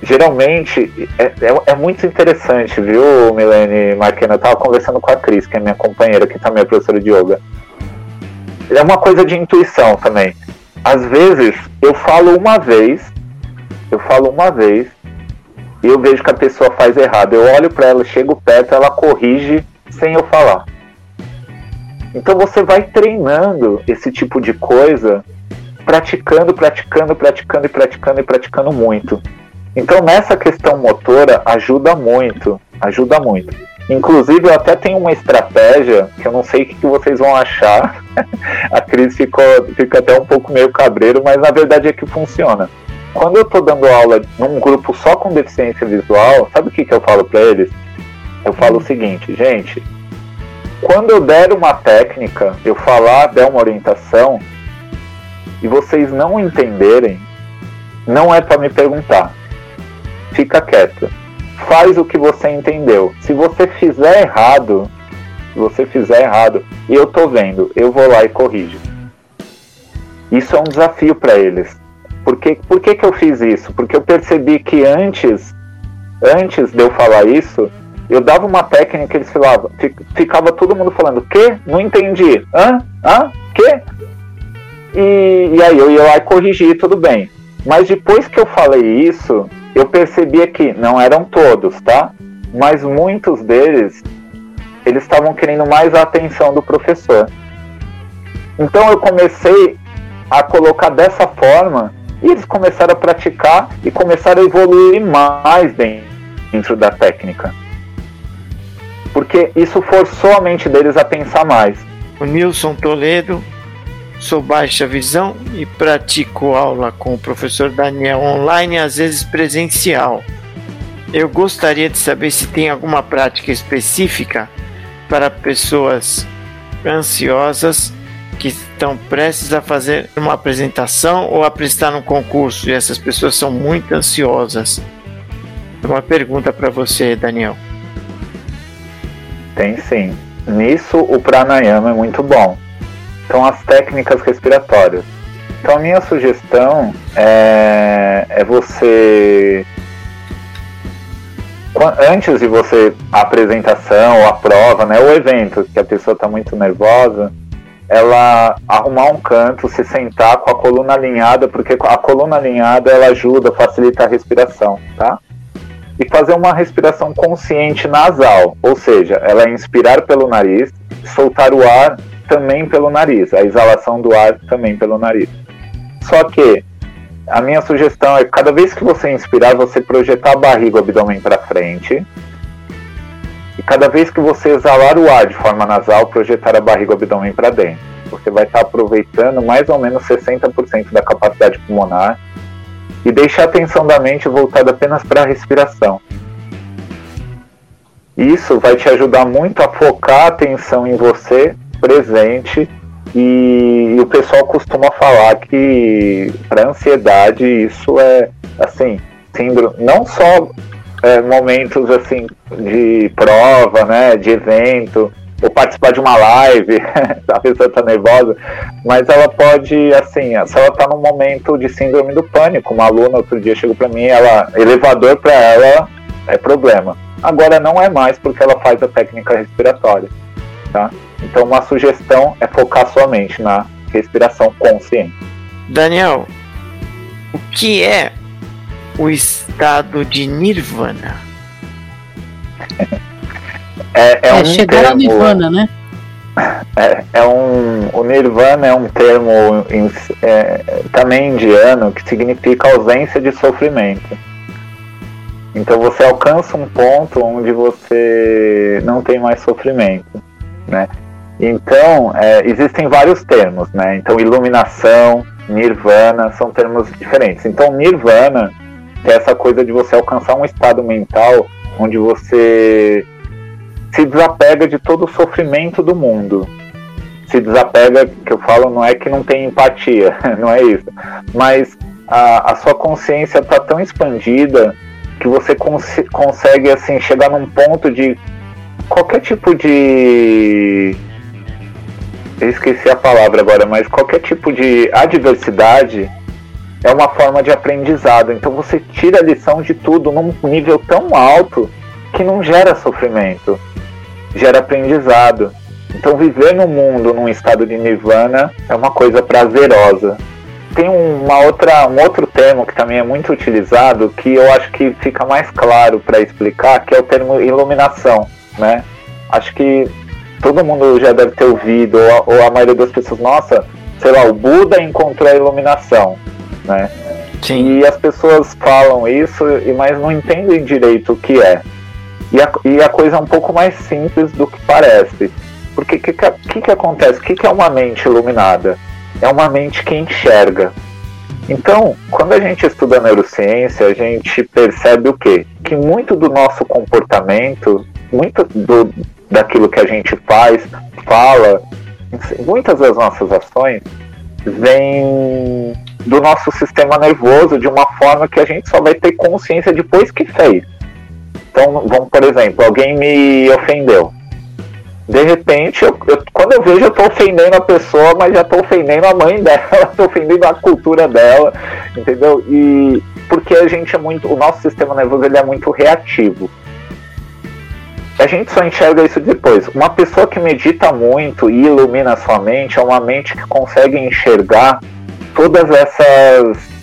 geralmente é, é, é, muito interessante, viu, Milene Marquena? Eu tava conversando com a Cris, que é minha companheira, que também é professora de yoga. É uma coisa de intuição também. Às vezes eu falo uma vez, eu falo uma vez, e eu vejo que a pessoa faz errado. Eu olho para ela, chego perto, ela corrige sem eu falar. Então você vai treinando esse tipo de coisa, praticando, praticando, praticando e praticando e praticando muito. Então nessa questão motora ajuda muito, ajuda muito. Inclusive eu até tenho uma estratégia que eu não sei o que, vocês vão achar. A Cris ficou, fica até um pouco meio cabreiro, mas na verdade é que funciona. Quando eu estou dando aula num grupo só com deficiência visual, sabe o que, que eu falo para eles? Eu falo o seguinte, gente, quando eu der uma técnica, eu falar, der uma orientação, e vocês não entenderem, não é para me perguntar fica quieto. Faz o que você entendeu. Se você fizer errado, se você fizer errado, eu tô vendo, eu vou lá e corrijo. Isso é um desafio para eles. Por, que, por que, que eu fiz isso? Porque eu percebi que antes, antes de eu falar isso, eu dava uma técnica e eles falavam, ficava todo mundo falando, que? Não entendi. Hã? Hã? Que? E, e aí eu ia lá e corrigi, tudo bem. Mas depois que eu falei isso, eu percebia que não eram todos, tá? Mas muitos deles eles estavam querendo mais a atenção do professor. Então eu comecei a colocar dessa forma e eles começaram a praticar e começaram a evoluir mais dentro da técnica. Porque isso forçou a mente deles a pensar mais. O Nilson Toledo sou baixa visão e pratico aula com o professor Daniel online, às vezes presencial. Eu gostaria de saber se tem alguma prática específica para pessoas ansiosas que estão prestes a fazer uma apresentação ou a prestar um concurso e essas pessoas são muito ansiosas. Uma pergunta para você, Daniel. Tem sim. Nisso o pranayama é muito bom são as técnicas respiratórias. Então a minha sugestão é, é você antes de você a apresentação a prova, né, o evento que a pessoa está muito nervosa, ela arrumar um canto, se sentar com a coluna alinhada, porque a coluna alinhada ela ajuda, facilita a respiração, tá? E fazer uma respiração consciente nasal, ou seja, ela inspirar pelo nariz, soltar o ar também pelo nariz, a exalação do ar também pelo nariz. Só que a minha sugestão é cada vez que você inspirar, você projetar a barriga, o abdômen para frente. E cada vez que você exalar o ar de forma nasal, projetar a barriga, o abdômen para dentro. Você vai estar aproveitando mais ou menos 60% da capacidade pulmonar e deixar a atenção da mente voltada apenas para a respiração. Isso vai te ajudar muito a focar a atenção em você presente e, o pessoal costuma falar que para ansiedade isso é assim síndrome não só é, momentos assim de prova, né, de evento ou participar de uma live, a pessoa está nervosa, mas ela pode, assim, se ela está num momento de síndrome do pânico, uma aluna outro dia chegou para mim, ela elevador para ela é problema. Agora não é mais porque ela faz a técnica respiratória, tá? Então, uma sugestão é focar sua mente na respiração consciente. Daniel, o que é o estado de nirvana? é, é, é um chegar termo, ao nirvana, né? É, é, um, o nirvana é um termo é, também indiano que significa ausência de sofrimento. Então você alcança um ponto onde você não tem mais sofrimento, né? Então, é, existem vários termos, né? Então, iluminação, nirvana, são termos diferentes. Então, nirvana é essa coisa de você alcançar um estado mental onde você se desapega de todo o sofrimento do mundo. Se desapega, que eu falo, não é que não tem empatia, não é isso. Mas a, a sua consciência está tão expandida que você cons consegue assim chegar num ponto de qualquer tipo de eu esqueci a palavra agora, mas qualquer tipo de adversidade é uma forma de aprendizado. Então você tira a lição de tudo num nível tão alto que não gera sofrimento, gera aprendizado. Então viver no mundo num estado de nirvana é uma coisa prazerosa. Tem uma outra, um outro termo que também é muito utilizado que eu acho que fica mais claro para explicar, que é o termo iluminação, né? Acho que todo mundo já deve ter ouvido, ou a, ou a maioria das pessoas, nossa, sei lá, o Buda encontrou a iluminação, né? Sim. E as pessoas falam isso, mas não entendem direito o que é. E a, e a coisa é um pouco mais simples do que parece. Porque o que, que, que, acontece? O que, que é uma mente iluminada? É uma mente que enxerga. Então, quando a gente estuda neurociência, a gente percebe o quê? Que muito do nosso comportamento, muito do, daquilo que a gente faz, fala, muitas das nossas ações vêm do nosso sistema nervoso de uma forma que a gente só vai ter consciência depois que fez. Então, vamos, por exemplo, alguém me ofendeu. De repente, eu, eu, quando eu vejo, eu estou ofendendo a pessoa, mas já estou ofendendo a mãe dela, estou ofendendo a cultura dela, entendeu? E porque a gente é muito, o nosso sistema nervoso ele é muito reativo a gente só enxerga isso depois. Uma pessoa que medita muito e ilumina sua mente é uma mente que consegue enxergar todas essas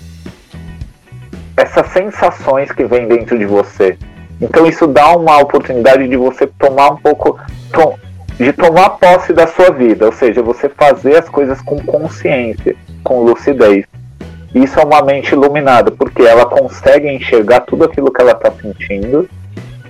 essas sensações que vêm dentro de você. Então isso dá uma oportunidade de você tomar um pouco de tomar posse da sua vida, ou seja, você fazer as coisas com consciência, com lucidez. Isso é uma mente iluminada, porque ela consegue enxergar tudo aquilo que ela está sentindo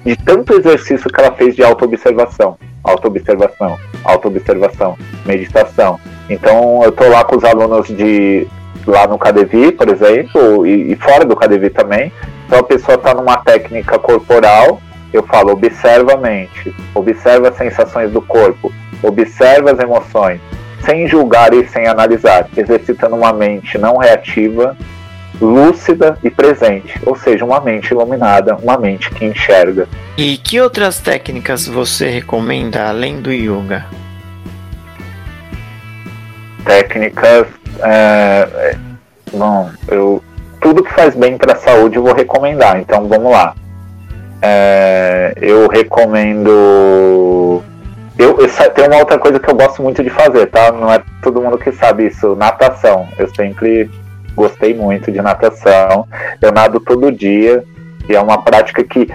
de tanto exercício que ela fez de autoobservação, autoobservação, autoobservação, meditação. Então eu tô lá com os alunos de lá no KDV, por exemplo, e, e fora do KDV também. Então a pessoa está numa técnica corporal, eu falo, observa a mente, observa as sensações do corpo, observa as emoções, sem julgar e sem analisar, exercitando uma mente não reativa, lúcida e presente, ou seja, uma mente iluminada, uma mente que enxerga. E que outras técnicas você recomenda além do yoga? Técnicas, é, é bom, eu tudo que faz bem para a saúde eu vou recomendar. Então vamos lá. É, eu recomendo eu, eu, tem uma outra coisa que eu gosto muito de fazer, tá? Não é todo mundo que sabe isso. Natação. Eu sempre gostei muito de natação. Eu nado todo dia. E é uma prática que.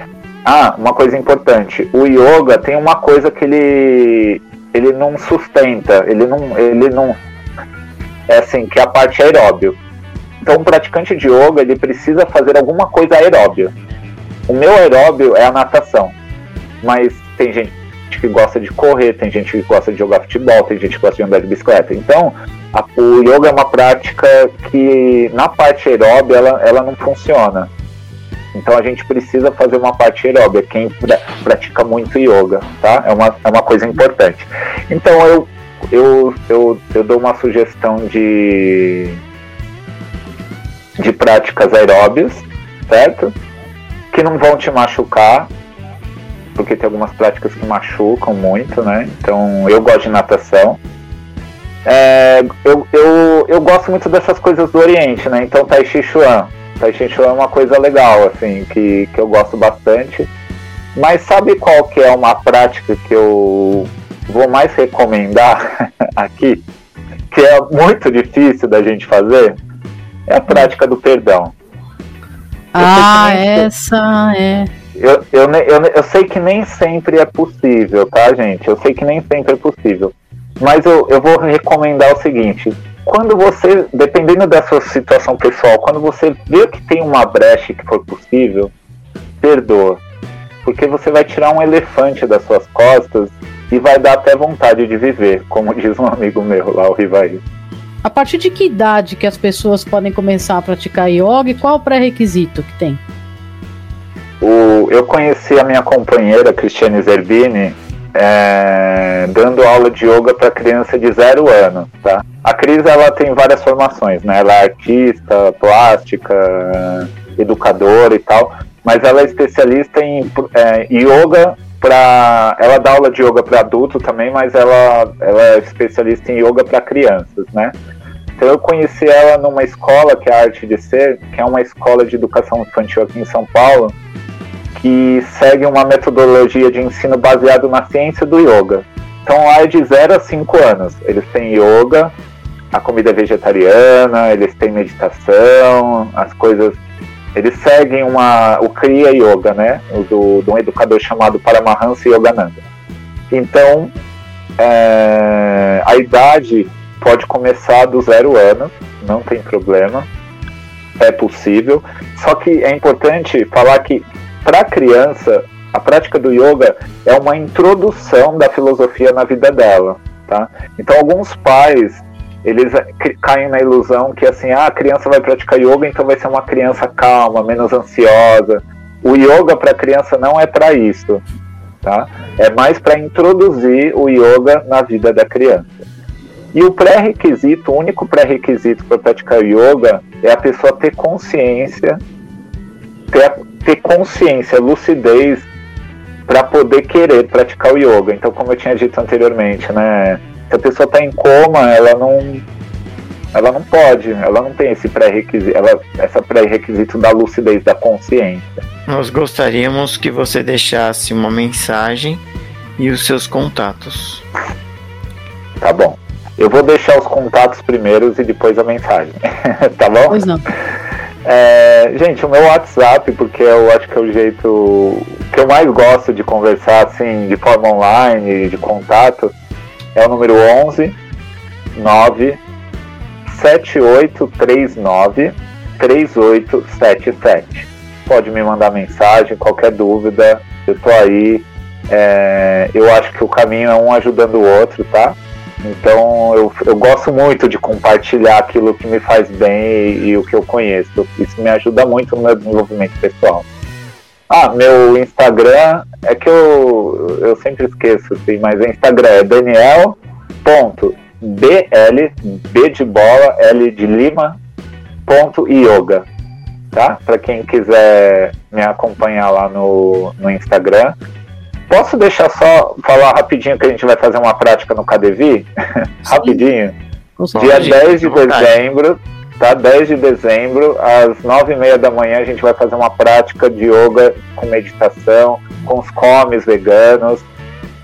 Ah, uma coisa importante. O yoga tem uma coisa que ele. Ele não sustenta. Ele não. Ele não. É assim, que é a parte aeróbio. Então, um praticante de yoga, ele precisa fazer alguma coisa aeróbio. O meu aeróbio é a natação. Mas tem gente que gosta de correr, tem gente que gosta de jogar futebol, tem gente que gosta de andar de bicicleta. Então, a, o yoga é uma prática que, na parte aeróbia, ela, ela não funciona. Então, a gente precisa fazer uma parte aeróbia, quem pratica muito yoga, tá? É uma, é uma coisa importante. Então, eu, eu, eu, eu dou uma sugestão de, de práticas aeróbias, certo? Que não vão te machucar, porque tem algumas práticas que machucam muito, né? Então eu gosto de natação. É, eu, eu, eu gosto muito dessas coisas do Oriente, né? Então Tai Chi Chuan. Tai Chi Chuan é uma coisa legal, assim, que, que eu gosto bastante. Mas sabe qual que é uma prática que eu vou mais recomendar aqui? Que é muito difícil da gente fazer? É a prática do perdão. Ah, essa é. Eu, eu, eu, eu sei que nem sempre é possível, tá, gente? Eu sei que nem sempre é possível. Mas eu, eu vou recomendar o seguinte: quando você, dependendo da sua situação pessoal, quando você vê que tem uma brecha que for possível, perdoa. Porque você vai tirar um elefante das suas costas e vai dar até vontade de viver, como diz um amigo meu lá, o Rivaí. A partir de que idade que as pessoas podem começar a praticar yoga e qual o pré-requisito que tem? O, eu conheci a minha companheira, Cristiane Zerbini, é, dando aula de yoga para criança de zero ano, tá? A Cris, ela tem várias formações, né? Ela é artista, plástica, educadora e tal, mas ela é especialista em é, yoga para... Ela dá aula de yoga para adulto também, mas ela, ela é especialista em yoga para crianças, né? Então eu conheci ela numa escola que é a Arte de Ser, que é uma escola de educação infantil aqui em São Paulo, que segue uma metodologia de ensino baseado na ciência do yoga. Então lá é de 0 a 5 anos. Eles têm yoga, a comida é vegetariana, eles têm meditação, as coisas. Eles seguem uma, o Kriya Yoga, né? Do, de um educador chamado Paramahansa Yogananda. Então, é, a idade pode começar do zero anos, não tem problema, é possível. Só que é importante falar que para a criança, a prática do yoga é uma introdução da filosofia na vida dela, tá? Então alguns pais eles caem na ilusão que assim, ah, a criança vai praticar yoga, então vai ser uma criança calma, menos ansiosa. O yoga para a criança não é para isso, tá? É mais para introduzir o yoga na vida da criança. E o pré-requisito, o único pré-requisito para praticar yoga é a pessoa ter consciência, ter ter consciência, lucidez para poder querer praticar o yoga. Então, como eu tinha dito anteriormente, né? Se a pessoa está em coma, ela não ela não pode, ela não tem esse pré-requisito, ela, essa pré-requisito da lucidez, da consciência. Nós gostaríamos que você deixasse uma mensagem e os seus contatos. Tá bom. Eu vou deixar os contatos primeiros e depois a mensagem. tá bom? Pois não. É, gente, o meu WhatsApp, porque eu acho que é o jeito que eu mais gosto de conversar, assim, de forma online, de contato, é o número 11 9 7839 3877. Pode me mandar mensagem, qualquer dúvida, eu tô aí. É, eu acho que o caminho é um ajudando o outro, tá? Então eu, eu gosto muito de compartilhar aquilo que me faz bem e, e, o que eu conheço. Isso me ajuda muito no meu desenvolvimento pessoal. Ah, meu Instagram é que eu, eu sempre esqueço, assim, mas o Instagram é daniel.bl, B de bola, L de Lima, ponto yoga, tá? Para quem quiser me acompanhar lá no, no Instagram. Posso deixar só falar rapidinho que a gente vai fazer uma prática no KDV? rapidinho. Dia 10 de dezembro, tá? 10 de dezembro, às 9 e meia da manhã, a gente vai fazer uma prática de yoga com meditação, com os comes veganos.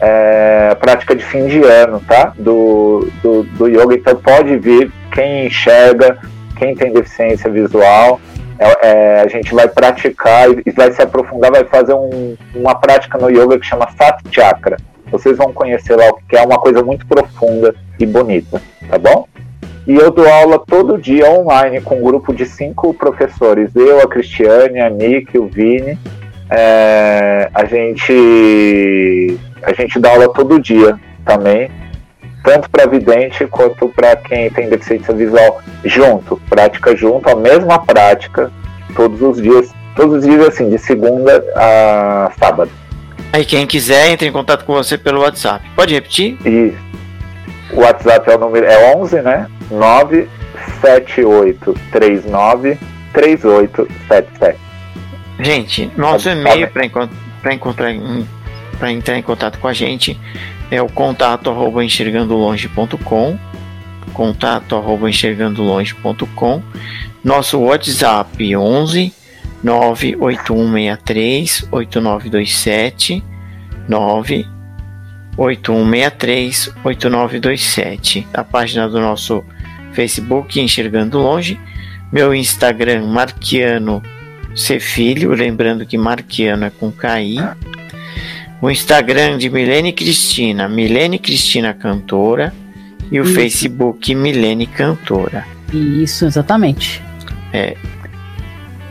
é, prática de fim de ano, tá? Do, do, do yoga. Então pode vir quem enxerga, quem tem deficiência visual. É, é, a gente vai praticar e vai se aprofundar, vai fazer um, uma prática no yoga que chama Sat Chakra. Vocês vão conhecer lá o que é uma coisa muito profunda e bonita, tá bom? E eu dou aula todo dia online com um grupo de cinco professores. Eu, a Cristiane, a Nick, o Vini. É, a gente a gente dá aula todo dia também, tanto para vidente quanto para quem tem deficiência visual junto, prática junto, a mesma prática todos os dias, todos os dias assim, de segunda a sábado. Aí quem quiser entre em contato com você pelo WhatsApp. Pode repetir? E o WhatsApp é o número é 11, né? 97839 3877. Gente, nosso e-mail para encontrar para entrar em contato com a gente é o contato arroba enxergandolonge.com contato arroba enxergandolonge.com nosso WhatsApp 11 98163 8927 98163 8927 a página do nosso Facebook Enxergando Longe. Meu Instagram Marquiano C Filho. Lembrando que Marquiano é com KI o Instagram de Milene Cristina, Milene Cristina Cantora, e o Isso. Facebook Milene Cantora. Isso, exatamente. É.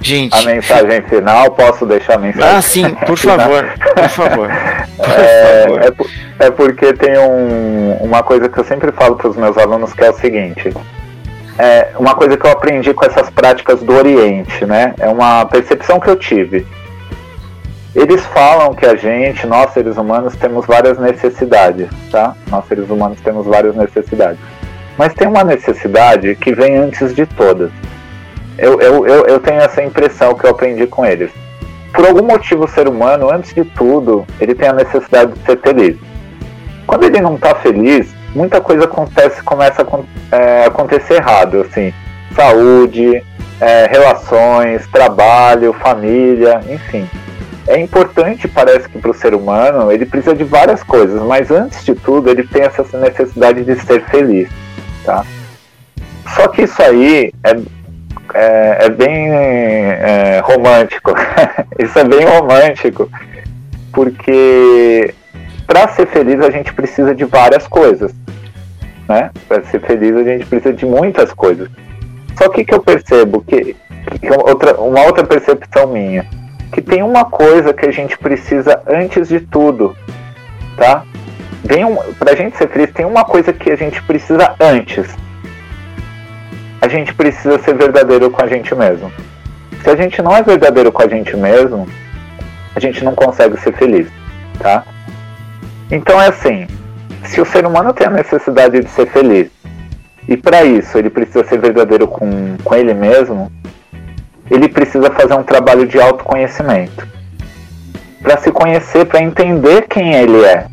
Gente. A mensagem final, posso deixar a mensagem? Ah, sim, por favor, por favor. Por é, favor. É, é, porque tem um, uma coisa que eu sempre falo para os meus alunos que é o seguinte. É uma coisa que eu aprendi com essas práticas do Oriente, né? É uma percepção que eu tive eles falam que a gente, nós seres humanos, temos várias necessidades, tá? Nós seres humanos temos várias necessidades. Mas tem uma necessidade que vem antes de todas. Eu, eu, eu, eu tenho essa impressão que eu aprendi com eles. Por algum motivo, o ser humano, antes de tudo, ele tem a necessidade de ser feliz. Quando ele não está feliz, muita coisa acontece, começa a é, acontecer errado, assim, saúde, é, relações, trabalho, família, enfim é importante, parece que para o ser humano, ele precisa de várias coisas, mas antes de tudo, ele tem essa necessidade de ser feliz, tá? Só que isso aí é, é, é bem é, romântico. isso é bem romântico, porque para ser feliz a gente precisa de várias coisas, né? Para ser feliz a gente precisa de muitas coisas. Só que que eu percebo que, que outra, uma outra percepção minha que tem uma coisa que a gente precisa antes de tudo, tá? Tem um, pra gente ser feliz, tem uma coisa que a gente precisa antes. A gente precisa ser verdadeiro com a gente mesmo. Se a gente não é verdadeiro com a gente mesmo, a gente não consegue ser feliz, tá? Então é assim, se o ser humano tem a necessidade de ser feliz, e para isso ele precisa ser verdadeiro com, com ele mesmo, ele precisa fazer um trabalho de autoconhecimento. Para se conhecer, para entender quem ele é.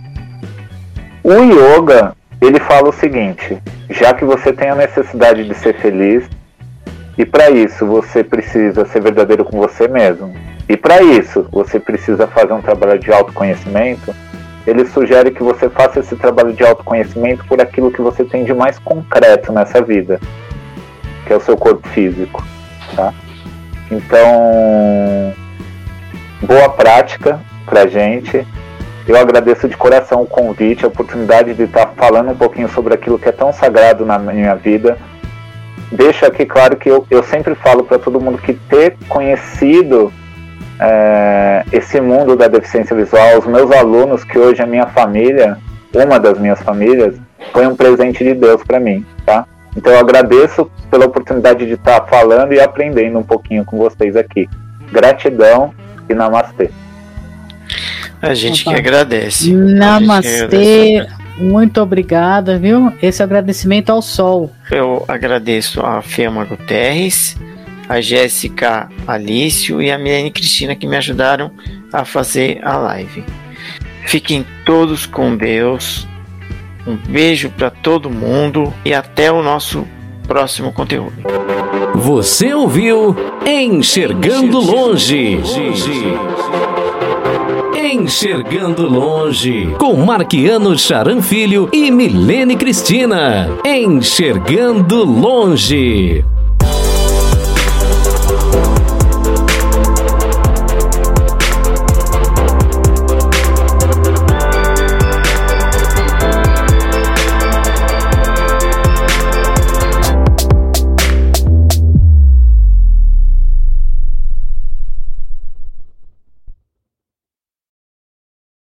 O yoga, ele fala o seguinte: já que você tem a necessidade de ser feliz, e para isso você precisa ser verdadeiro com você mesmo, e para isso você precisa fazer um trabalho de autoconhecimento, ele sugere que você faça esse trabalho de autoconhecimento por aquilo que você tem de mais concreto nessa vida, que é o seu corpo físico, tá? Então, boa prática pra gente. Eu agradeço de coração o convite, a oportunidade de estar falando um pouquinho sobre aquilo que é tão sagrado na minha vida. Deixo aqui claro que eu, eu sempre falo para todo mundo que ter conhecido é, esse mundo da deficiência visual, os meus alunos, que hoje é minha família, uma das minhas famílias, foi um presente de Deus para mim, tá? Então eu agradeço pela oportunidade de estar falando e aprendendo um pouquinho com vocês aqui. Gratidão e namastê. A gente Opa. que agradece. Namastê. Muito obrigada, viu? Esse agradecimento ao sol. Eu agradeço a Fiamma Guterres, a Jéssica Alício e a Milene Cristina que me ajudaram a fazer a live. Fiquem todos com Deus. Um beijo para todo mundo e até o nosso próximo conteúdo. Você ouviu Enxergando Longe. Enxergando Longe, com Marquiano Charan Filho e Milene Cristina. Enxergando Longe.